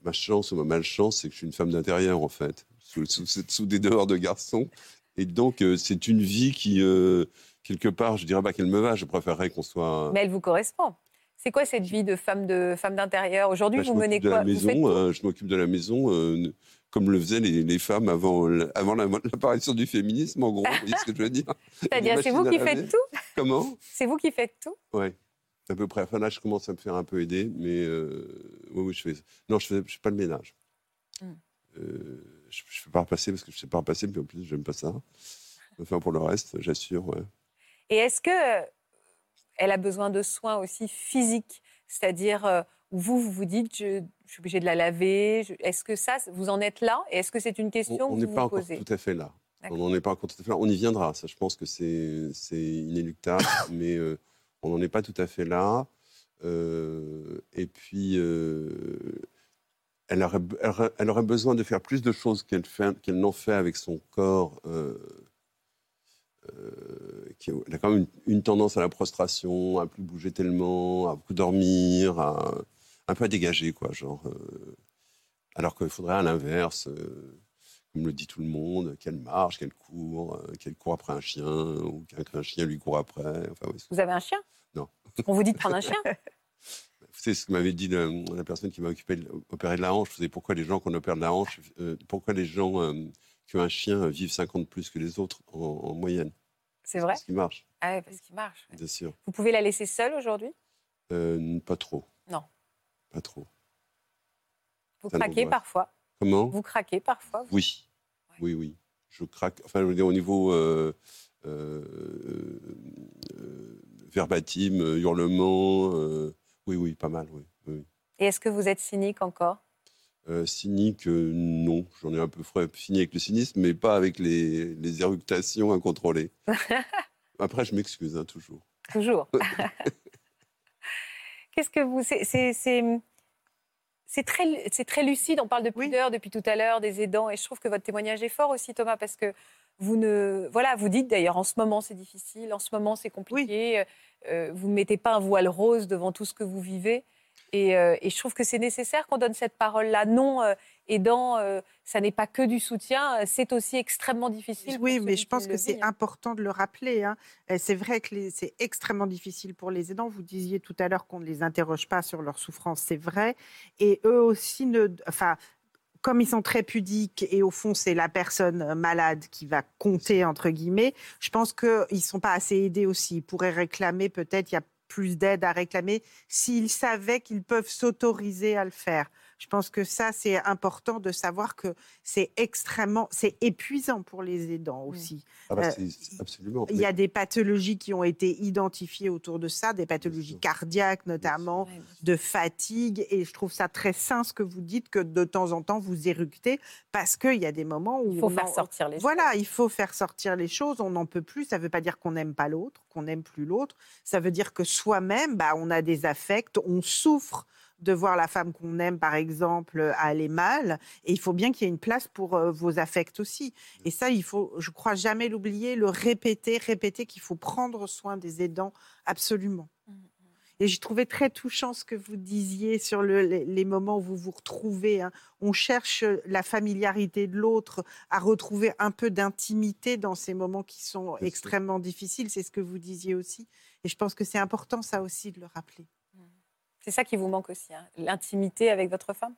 ma chance ou ma malchance, c'est que je suis une femme d'intérieur, en fait, sous, sous, sous des dehors de garçons. Et donc, euh, c'est une vie qui, euh, quelque part, je dirais pas qu'elle me va, je préférerais qu'on soit... Mais elle vous correspond. C'est quoi cette vie de femme de femme d'intérieur? Aujourd'hui, Bah, vous menez quoi? La maison, euh, Je m'occupe de la maison euh, comme le faisaient les, les femmes avant, avant la- l'apparition du féminisme, en gros. vous voyez ce que je veux dire? C'est-à-dire, c'est vous qui faites tout? Comment? C'est vous qui faites tout? Oui, à peu près. Enfin, là, je commence à me faire un peu aider, mais euh, oui, oui, je fais. Non, je fais, je fais pas le ménage. Euh, je, je fais pas repasser parce que je sais pas repasser, mais en plus, j'aime pas ça. Enfin, pour le reste, j'assure, ouais. Et est-ce que euh, elle a besoin de soins aussi physiques? C'est-à-dire, euh, vous, vous vous dites, je, je suis obligée de la laver. je- Est-ce que ça, vous en êtes là? Et est-ce que c'est une question On que n'est vous pas vous encore posez? tout à fait là. On n'en est pas encore tout à fait là. On y viendra. Ça, je pense que c'est c'est inéluctable, mais euh, on n'en est pas tout à fait là. Euh, et puis, euh, elle, aurait, elle besoin de faire plus de choses qu'elle qu'elle n'en fait avec son corps. euh, euh, qui elle a quand même une, une tendance à la prostration, à plus bouger tellement, à beaucoup dormir, à, un peu à dégager, quoi, genre. euh, alors qu'il faudrait à l'inverse, comme le dit tout le monde, qu'elle marche, qu'elle court, qu'elle court après un chien, ou qu'un chien lui court après. Enfin, Vous avez un chien? Non. On vous dit de prendre un chien? Vous savez ce que m'avait dit la personne qui m'a occupé opéré de la hanche. Vous savez pourquoi les gens qu'on opère de la hanche, euh, pourquoi les gens euh, qui ont un chien vivent 50 plus que les autres en, en moyenne? C'est vrai? Ce qui marche, Ah ouais, parce qu'il marche. bien sûr. Vous pouvez la laisser seule aujourd'hui? Euh, pas trop, Non. pas trop. Vous Ça craquez parfois Comment? Vous craquez parfois vous? Oui, oui, oui. Je craque. Enfin, je veux dire, au niveau verbatim, hurlement, oui, oui, pas mal, oui. oui. Et est-ce que vous êtes cynique encore? Euh, cynique, euh, non. J'en ai un peu fini avec le cynisme, mais pas avec les, les éructations incontrôlées. Après, je m'excuse, hein, toujours. Toujours. Qu'est-ce que vous. c'est- très, c'est très lucide. On parle de pudeur depuis tout à l'heure, des aidants. Et je trouve que votre témoignage est fort aussi, Thomas, parce que vous ne. Voilà, vous dites d'ailleurs, en ce moment, c'est difficile, en ce moment, c'est compliqué. Euh, vous ne mettez pas un voile rose devant tout ce que vous vivez. Et, euh, et je trouve que c'est nécessaire qu'on donne cette parole-là. Non, euh, aidant, ça n'est pas que du soutien, c'est aussi extrêmement difficile. Oui, mais je pense que c'est hein. important de le rappeler. hein. C'est vrai que c'est extrêmement difficile pour les aidants. Vous disiez tout à l'heure qu'on ne les interroge pas sur leur souffrance, c'est vrai. Et eux aussi, ne, enfin, comme ils sont très pudiques et au fond c'est la personne malade qui va compter entre guillemets, je pense qu'ils ne sont pas assez aidés aussi. Ils pourraient réclamer peut-être, il y a plus d'aide à réclamer s'ils savaient qu'ils peuvent s'autoriser à le faire. Je pense que ça, c'est important de savoir que c'est extrêmement, c'est épuisant pour les aidants aussi. Ah bah, Euh, absolument. il y a des pathologies qui ont été identifiées autour de ça, des pathologies cardiaques notamment, de fatigue. Et je trouve ça très sain ce que vous dites, que de temps en temps vous éructez, parce qu'il y a des moments où... Il faut faire en- sortir les Voilà, il faut faire sortir les choses, on n'en peut plus. Ça ne veut pas dire qu'on n'aime pas l'autre, qu'on n'aime plus l'autre. Ça veut dire que soi-même, bah, on a des affects, on souffre de voir la femme qu'on aime, par exemple, aller mal. Et il faut bien qu'il y ait une place pour euh, vos affects aussi. Et ça, il faut, je crois, jamais l'oublier, le répéter, répéter qu'il faut prendre soin des aidants, absolument. Et j'ai trouvé très touchant ce que vous disiez sur le- les, les moments où vous vous retrouvez. hein. On cherche la familiarité de l'autre, à retrouver un peu d'intimité dans ces moments qui sont extrêmement difficiles. C'est ce que vous disiez aussi. Et je pense que c'est important, ça aussi, de le rappeler. C'est ça qui vous manque aussi, hein, l'intimité avec votre femme?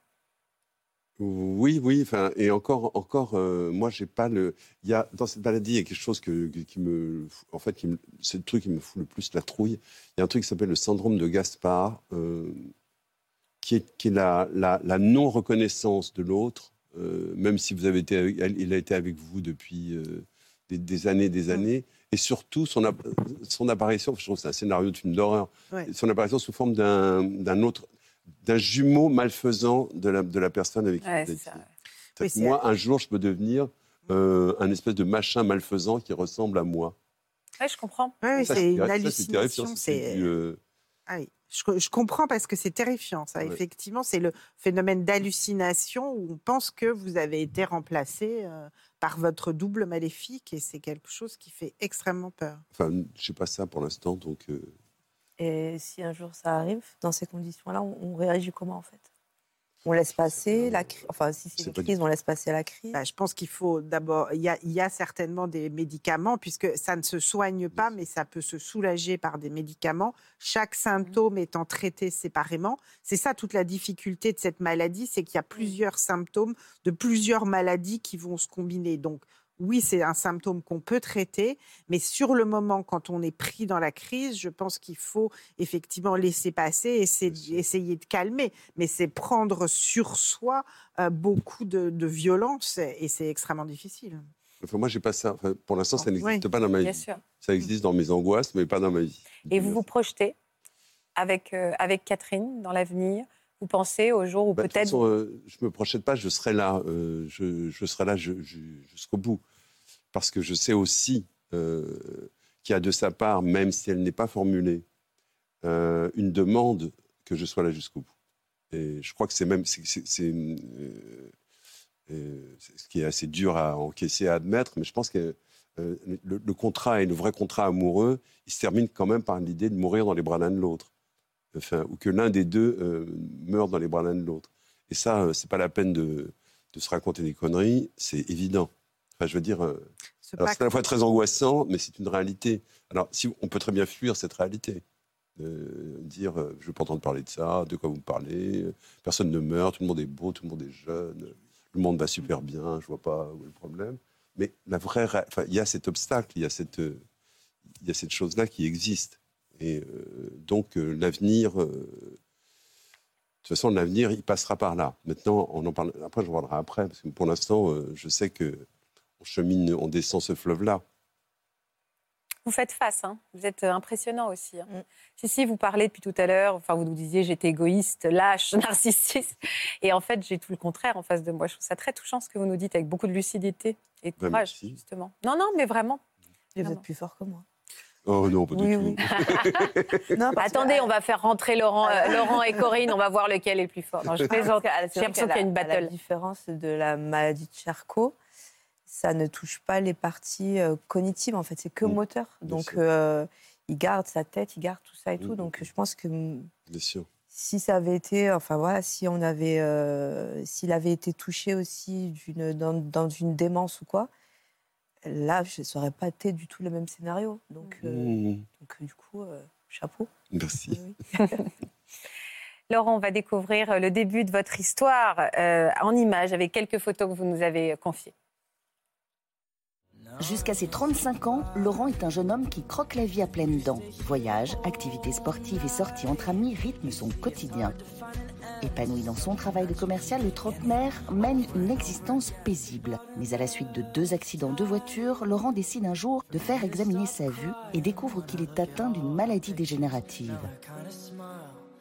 Oui, oui. Enfin, et encore, encore, euh, moi, j'ai pas le. Il y a dans cette maladie, il y a quelque chose que, que- qui me, en fait, qui me- c'est le truc qui me fout le plus la trouille. Il y a un truc qui s'appelle le syndrome de Gaspard, euh, qui est, qui est la, la, la non reconnaissance de l'autre, euh, même si vous avez été, avec- il a été avec vous depuis euh, des, des années, des années, et surtout son, app- son apparition. Je trouve que c'est un scénario de film d'horreur. Ouais. Son apparition sous forme d'un autre d'un jumeau malfaisant de la, de la personne avec qui Ouais, ça, ouais. Oui, c'est- moi, un jour, je peux devenir euh, un espèce de machin malfaisant qui ressemble à moi. Oui, je comprends. Oui, Ça, c'est une hallucination. c'est euh, Ah oui, je, je comprends parce que c'est terrifiant, ça. Effectivement, c'est le phénomène d'hallucination où on pense que vous avez été remplacé euh, par votre double maléfique et c'est quelque chose qui fait extrêmement peur. Enfin, je sais pas ça pour l'instant, donc. euh, Et si un jour ça arrive, dans ces conditions-là, on, on réagit comment en fait? On laisse passer la crise. Enfin, si c'est une crise, on laisse passer la crise? Bah, je pense qu'il faut d'abord, il y, a, il y a certainement des médicaments, puisque ça ne se soigne pas, mais ça peut se soulager par des médicaments, chaque symptôme étant traité séparément. C'est ça toute la difficulté de cette maladie, c'est qu'il y a plusieurs symptômes de plusieurs maladies qui vont se combiner. Donc, oui, c'est un symptôme qu'on peut traiter, mais sur le moment, quand on est pris dans la crise, je pense qu'il faut effectivement laisser passer, essayer, essayer de calmer. Mais c'est prendre sur soi euh, beaucoup de, de violence et c'est extrêmement difficile. Enfin, moi, j'ai pas ça. Enfin, pour l'instant, ça Oui, n'existe pas dans ma bien vie. sûr. Ça existe dans mes angoisses, mais pas dans ma vie. Et vous vous projetez avec, euh, avec Catherine dans l'avenir Vous pensez au jour où Bah, peut-être. euh, je me projette pas, je serai là, euh, je, je serai là jusqu'au bout, parce que je sais aussi euh, qu'il y a de sa part, même si elle n'est pas formulée, une demande que je sois là jusqu'au bout. Et je crois que c'est même c'est ce qui est assez dur à encaisser, à admettre, mais je pense que le, le contrat et le vrai contrat amoureux, il se termine quand même par l'idée de mourir dans les bras l'un de l'autre enfin, ou que l'un des deux euh, meure dans les bras l'un de l'autre. Et ça, euh, c'est pas la peine de, de se raconter des conneries, c'est évident. Enfin, je veux dire, euh, c'est à la fois très angoissant, mais c'est une réalité. Alors, si on peut très bien fuir cette réalité, Euh, dire, je veux pas entendre parler de ça, de quoi vous me parlez, personne ne meurt, tout le monde est beau, tout le monde est jeune, le monde va super bien, je vois pas où est le problème. Mais la vraie, enfin, il y a cet obstacle, il y a cette, il y a cette chose-là qui existe. Et euh, donc, euh, l'avenir, euh, de toute façon, l'avenir, il passera par là. Maintenant, on en parle, après, je reviendrai après, parce que pour l'instant, euh, je sais que on chemine, on descend ce fleuve-là. Vous faites face, hein. vous êtes impressionnant aussi. hein. Mm. Si, si, vous parlez depuis tout à l'heure, enfin, vous nous disiez j'étais égoïste, lâche, narcissiste. Et en fait, j'ai tout le contraire en face de moi. Je trouve ça très touchant ce que vous nous dites avec beaucoup de lucidité et de Ben, courage, merci. justement. Non, non, mais vraiment. Et vous Vraiment. êtes plus fort que moi. Oh non, pas du Oui, tout. oui. Non, parce que- Attendez, on va faire rentrer Laurent, euh, Laurent et Corinne, on va voir lequel est le plus fort. Non, je plaisante. J'ai l'impression qu'il y a une à La battle. différence de la maladie de Charcot, ça ne touche pas les parties euh, cognitives, en fait, c'est que Mm, moteur. Donc, euh, il garde sa tête, il garde tout ça et tout. Mm. Donc, je pense que Bien sûr. si ça avait été, enfin voilà, si on avait, euh, s'il avait été touché aussi d'une, dans, dans une démence ou quoi, là, je ne serais pas été du tout le même scénario. Donc, euh, Mmh, donc du coup, euh, chapeau. merci. Laurent, on va découvrir le début de votre histoire euh, en images avec quelques photos que vous nous avez confiées. Jusqu'à ses 35 ans, Laurent est un jeune homme qui croque la vie à pleines dents. Voyages, activités sportives et sorties entre amis rythment son quotidien. Épanoui dans son travail de commercial, le trentenaire mène une existence paisible. Mais à la suite de deux accidents de voiture, Laurent décide un jour de faire examiner sa vue et découvre qu'il est atteint d'une maladie dégénérative.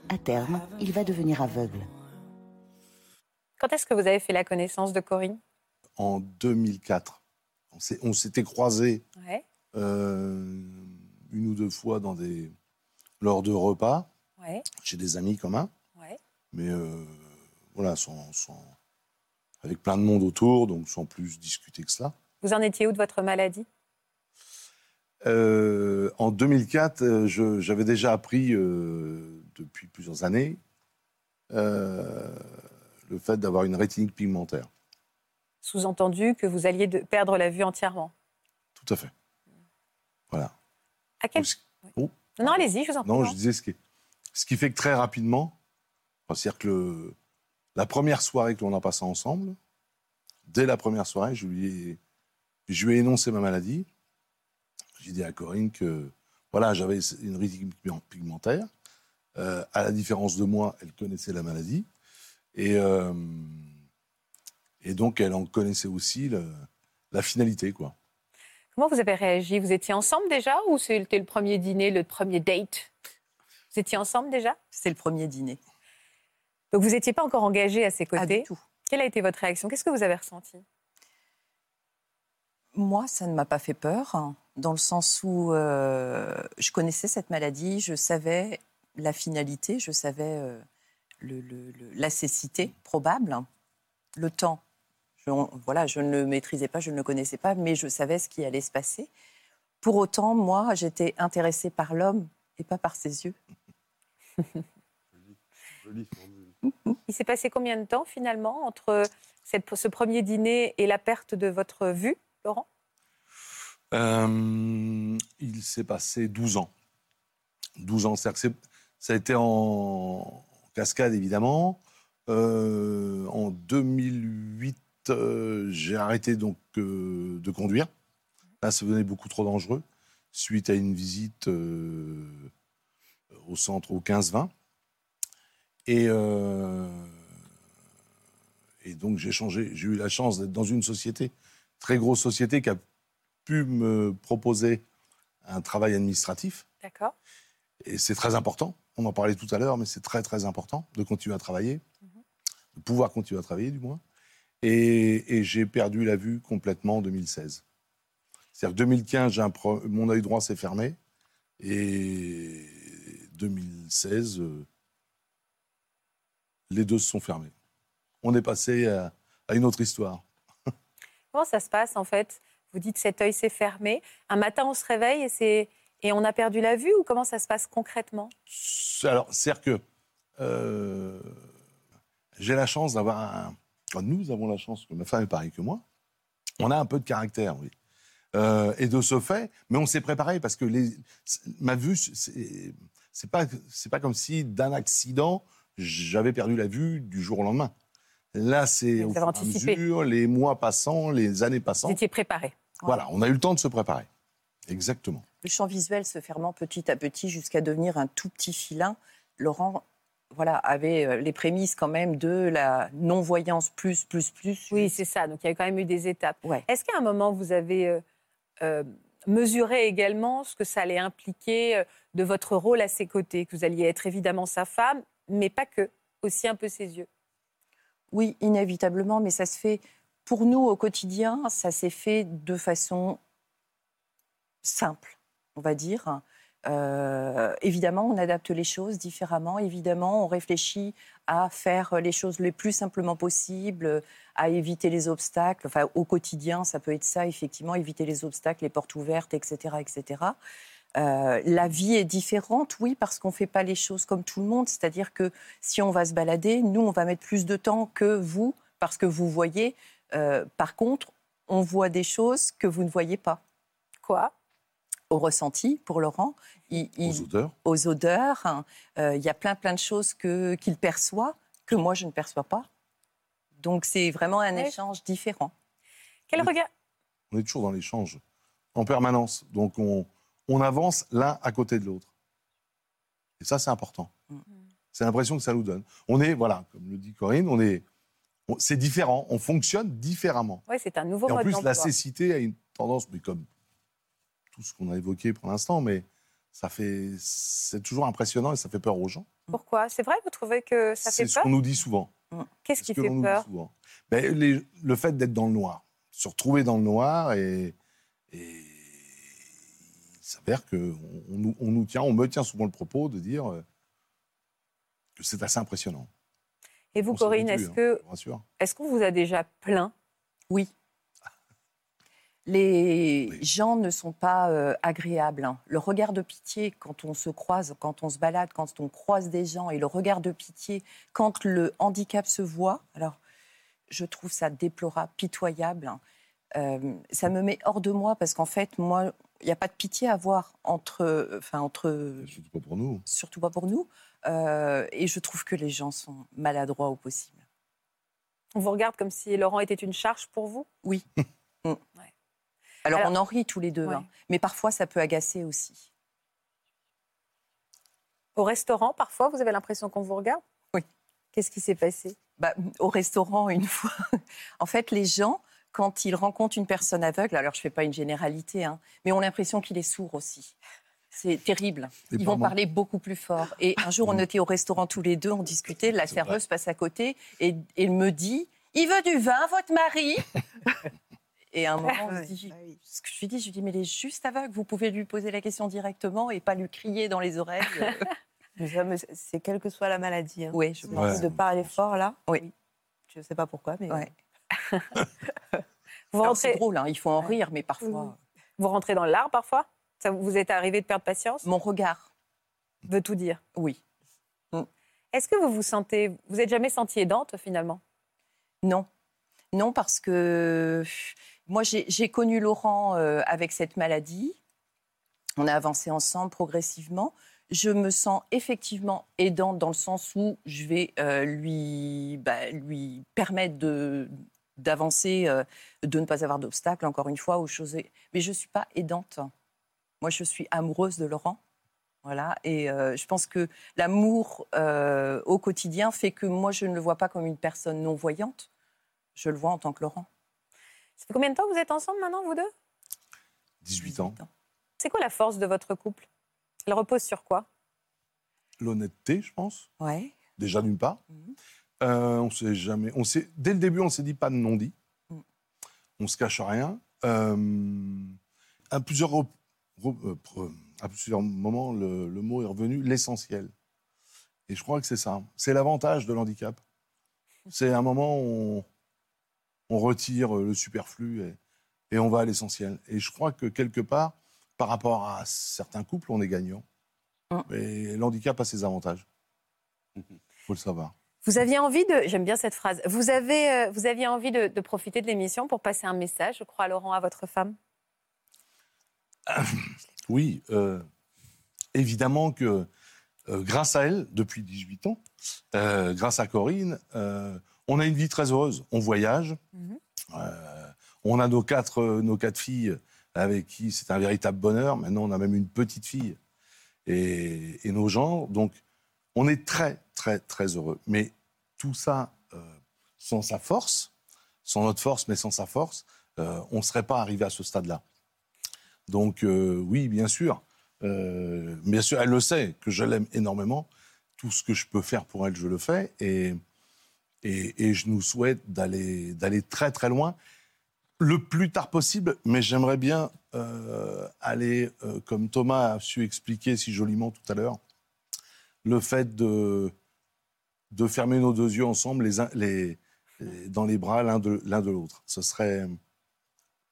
À terme, il va devenir aveugle. Quand est-ce que vous avez fait la connaissance de Corinne? En 2004, on s'était croisés Ouais, euh, une ou deux fois dans des, lors de repas ouais, chez des amis communs. Mais euh, voilà, sans, sans- avec plein de monde autour, donc sans plus discuter que cela. Vous en étiez où de votre maladie? Euh, en 2004, euh, j'avais déjà appris euh, depuis plusieurs années euh, le fait d'avoir une rétinique pigmentaire. Sous-entendu que vous alliez de- perdre la vue entièrement. Tout à fait. Voilà. À quel... Donc, oh, Non, allez-y, je vous en prie. non. je disais ce qui, ce qui fait que très rapidement, enfin, c'est-à-dire que le- la première soirée que l'on a passée ensemble, dès la première soirée, je lui ai, je lui ai énoncé ma maladie. J'ai dit à Corinne que voilà, j'avais une rétinique pigmentaire. Euh, à la différence de moi, elle connaissait la maladie. Et, euh, et donc, elle en connaissait aussi le- la finalité. Quoi. Comment vous avez réagi? Vous étiez ensemble déjà ou c'était le premier dîner, le premier date? Vous étiez ensemble déjà? C'était le premier dîner. Donc vous n'étiez pas encore engagé à ses Pas côtés du tout. Quelle a été votre réaction? Qu'est-ce que vous avez ressenti? Moi, ça ne m'a pas fait peur, hein, dans le sens où euh, je connaissais cette maladie, je savais la finalité, je savais euh, le- le- le- la cécité probable, le temps. Je, on- voilà, je ne le maîtrisais pas, je ne le connaissais pas, mais je savais ce qui allait se passer. Pour autant, moi, j'étais intéressée par l'homme et pas par ses yeux. Il s'est passé combien de temps finalement entre ce premier dîner et la perte de votre vue, Laurent? Euh, il s'est passé 12 ans. 12 ans, c'est-à-dire ça a été en cascade, évidemment. Euh, en 2008, euh, j'ai arrêté donc de conduire. Là, ça devenait beaucoup trop dangereux, suite à une visite au centre au 15-20. Et, euh, et donc, j'ai changé. J'ai eu la chance d'être dans une société, très grosse société, qui a pu me proposer un travail administratif. D'accord. Et c'est très important. On en parlait tout à l'heure, mais c'est très très important de continuer à travailler, de pouvoir continuer à travailler du moins. Et, et j'ai perdu la vue complètement en 2016. C'est-à-dire que 2015, j'ai un pro- mon œil droit s'est fermé. Et 2016, euh, les deux se sont fermés. On est passé à, à une autre histoire. Comment ça se passe en fait? Vous dites cet œil s'est fermé. Un matin, on se réveille et, c'est... et on a perdu la vue ou comment ça se passe concrètement? Alors, c'est-à-dire que euh, j'ai la chance d'avoir un. Nous avons la chance, que ma femme est pareille que moi, on a un peu de caractère, oui. Euh, et de ce fait, mais on s'est préparé parce que les, ma vue, c'est c'est pas, c'est pas comme si d'un accident, j'avais perdu la vue du jour au lendemain. Là, c'est Vous au avez fur et à anticipé. mesure, les mois passant, les années passant. Vous étiez préparé. Voilà, on a eu le temps de se préparer. Exactement. Le champ visuel se fermant petit à petit jusqu'à devenir un tout petit filin, Laurent voilà, avait euh, les prémices quand même de la non-voyance plus, plus, plus. Oui, c'est ça. Donc il y a quand même eu des étapes. Est-ce qu'à un moment, vous avez euh, euh, mesuré également ce que ça allait impliquer euh, de votre rôle à ses côtés? Que vous alliez être évidemment sa femme, mais pas que, aussi un peu ses yeux. Oui, inévitablement, mais ça se fait pour nous au quotidien, ça s'est fait de façon simple, on va dire. Euh, évidemment, on adapte les choses différemment. Évidemment, on réfléchit à faire les choses le plus simplement possible, à éviter les obstacles. Enfin, au quotidien, ça peut être ça, effectivement, éviter les obstacles, les portes ouvertes, etc., etc. Euh, la vie est différente, oui, parce qu'on ne fait pas les choses comme tout le monde. C'est-à-dire que si on va se balader, nous, on va mettre plus de temps que vous, parce que vous voyez. Euh, par contre, on voit des choses que vous ne voyez pas. Quoi? Au ressenti, pour Laurent. Il- il- Aux odeurs. Aux odeurs. hein. Euh, Il y a plein, plein de choses que- qu'il perçoit, que moi, je ne perçois pas. Donc, c'est vraiment un Ouais. échange différent. Quel regard On est toujours dans l'échange en permanence. Donc on, on avance l'un à côté de l'autre. Et ça, c'est important. C'est l'impression que ça nous donne. On est, voilà, comme le dit Corinne, on est, c'est différent. On fonctionne différemment. Oui, c'est un nouveau Et en mode plus, la cécité a une tendance, mais comme tout ce qu'on a évoqué pour l'instant, mais ça fait, c'est toujours impressionnant et ça fait peur aux gens. Pourquoi? C'est vrai, vous trouvez que ça fait C'est ce peur? qu'on nous dit souvent. Qu'est-ce C'est qui que fait peur? souvent. Ben, les- le fait d'être dans le noir, se retrouver dans le noir et, s'avère qu'on on nous, on nous tient, on me tient souvent le propos de dire euh, que c'est assez impressionnant. Et vous, On Corinne, est-ce hein, que est-ce qu'on vous a déjà plaint? Oui. Les gens ne sont pas euh, agréables. hein. Le regard de pitié quand on se croise, quand on se balade, quand on croise des gens, et le regard de pitié quand le handicap se voit, alors je trouve ça déplorable, pitoyable. hein. Euh, ça me met hors de moi parce qu'en fait, moi, il n'y a pas de pitié à avoir entre, enfin entre, surtout pas pour nous, surtout pas pour nous. Euh, et je trouve que les gens sont maladroits au possible. On vous regarde comme si Laurent était une charge pour vous? Oui. Mm. Alors, Alors- on en rit tous les deux, Ouais. hein. mais parfois ça peut agacer aussi. Au restaurant, parfois, vous avez l'impression qu'on vous regarde? Oui. Qu'est-ce qui s'est passé? Bah, au restaurant, une fois, en fait, les gens, quand ils rencontrent une personne aveugle, alors je ne fais pas une généralité, hein, mais ont l'impression qu'il est sourd aussi. C'est terrible. Ils vont parler beaucoup plus fort. Et un jour, on était au restaurant tous les deux, on discutait, la serveuse passe à côté et, et me dit Il veut du vin, votre mari? Et à un moment, on se dit, ce que je lui dis, je lui dis, mais il est juste aveugle, vous pouvez lui poser la question directement et pas lui crier dans les oreilles. C'est quelle que soit la maladie. hein. Oui, je pense. fait de parler fort, là? Oui. Je ne sais pas pourquoi, mais. Ouais. Vous Alors, rentrez, C'est drôle, hein, il faut en rire, mais parfois. vous rentrez dans l'art parfois? Ça vous est arrivé de perdre patience? Mon regard. Veut tout dire. Oui. Est-ce que vous vous sentez, vous êtes jamais senti aidante finalement? Non. Non, parce que moi, j'ai j'ai connu Laurent euh, avec cette maladie. On a avancé ensemble progressivement. Je me sens effectivement aidante dans le sens où je vais euh, lui, bah, lui permettre de d'avancer, euh, de ne pas avoir d'obstacles, encore une fois, aux choses. Mais je ne suis pas aidante. Moi, je suis amoureuse de Laurent. Voilà. Et euh, je pense que l'amour euh, au quotidien fait que moi, je ne le vois pas comme une personne non-voyante. Je le vois en tant que Laurent. Ça fait combien de temps que vous êtes ensemble maintenant, vous deux? 18 ans. C'est quoi la force de votre couple? Elle repose sur quoi? L'honnêteté, je pense. Ouais. Déjà d'une part. Euh, on sait jamais. On sait, dès le début, on s'est dit pas de non-dit. On se cache rien. Euh, à, plusieurs, rep- euh, pre- à plusieurs moments, le, le mot est revenu l'essentiel. Et je crois que c'est ça. C'est l'avantage de l'handicap. C'est un moment où on, on retire le superflu et, et on va à l'essentiel. Et je crois que quelque part, par rapport à certains couples, on est gagnant. Et l'handicap a ses avantages. faut le savoir. Vous aviez envie de, j'aime bien cette phrase, vous, avez, euh, vous aviez envie de, de profiter de l'émission pour passer un message, je crois, Laurent, à votre femme? Oui, euh, évidemment que euh, grâce à elle, depuis 18 ans, euh, grâce à Corinne, on a une vie très heureuse. On voyage, euh, on a nos quatre, nos quatre filles avec qui c'est un véritable bonheur. Maintenant, on a même une petite fille et, et nos gens. Donc, on est très, très, très heureux. Mais tout ça, euh, sans sa force, sans notre force, mais sans sa force, euh, on ne serait pas arrivé à ce stade-là. Donc, euh, oui, bien sûr. Bien sûr, elle le sait que je l'aime énormément. Tout ce que je peux faire pour elle, je le fais. Et, et, je nous souhaite d'aller très, très loin le plus tard possible, mais j'aimerais bien aller, comme Thomas a su expliquer si joliment tout à l'heure, le fait de, de fermer nos deux yeux ensemble dans les bras l'un de l'un de l'autre. Ce serait,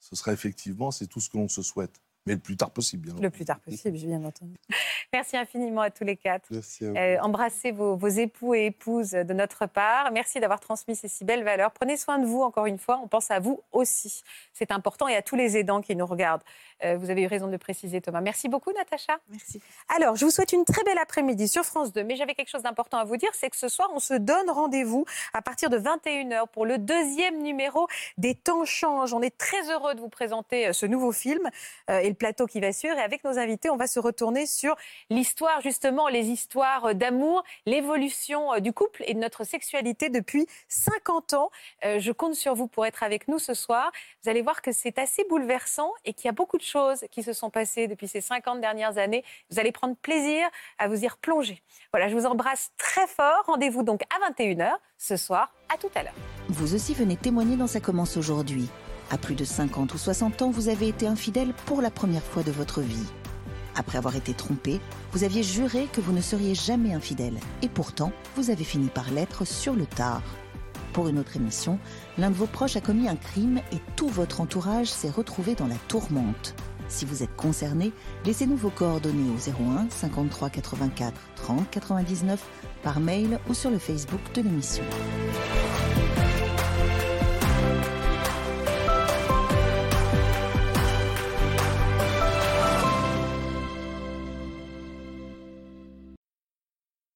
ce serait effectivement, c'est tout ce que l'on se souhaite, mais le plus tard possible, bien Le entendu. plus tard possible, j'ai bien entendu. Merci infiniment à tous les quatre. Merci à vous. Euh, embrassez vos, vos époux et épouses de notre part. Merci d'avoir transmis ces si belles valeurs. Prenez soin de vous, encore une fois. On pense à vous aussi. C'est important et à tous les aidants qui nous regardent. Euh, vous avez eu raison de le préciser, Thomas. Merci beaucoup, Natacha. Merci. Alors, je vous souhaite une très belle après-midi sur France 2. Mais j'avais quelque chose d'important à vous dire, c'est que ce soir, on se donne rendez-vous à partir de 21h pour le deuxième numéro des Temps changent. On est très heureux de vous présenter euh, ce nouveau film euh, et le plateau qui va suivre. Et avec nos invités, on va se retourner sur l'histoire, justement, les histoires d'amour, l'évolution euh, du couple et de notre sexualité depuis 50 ans. Euh, Je compte sur vous pour être avec nous ce soir. Vous allez voir que c'est assez bouleversant et qu'il y a beaucoup de choses qui se sont passées depuis ces 50 dernières années. Vous allez prendre plaisir à vous y replonger. Voilà, je vous embrasse très fort. Rendez-vous donc à 21h ce soir. À tout à l'heure. Vous aussi venez témoigner dans Ça commence aujourd'hui. À plus de 50 ou 60 ans, vous avez été infidèle pour la première fois de votre vie. Après avoir été trompé, vous aviez juré que vous ne seriez jamais infidèle. Et pourtant, vous avez fini par l'être sur le tard. Pour une autre émission, l'un de vos proches a commis un crime et tout votre entourage s'est retrouvé dans la tourmente. Si vous êtes concerné, laissez-nous vos coordonnées au 01 53 84 30 99 par mail ou sur le Facebook de l'émission.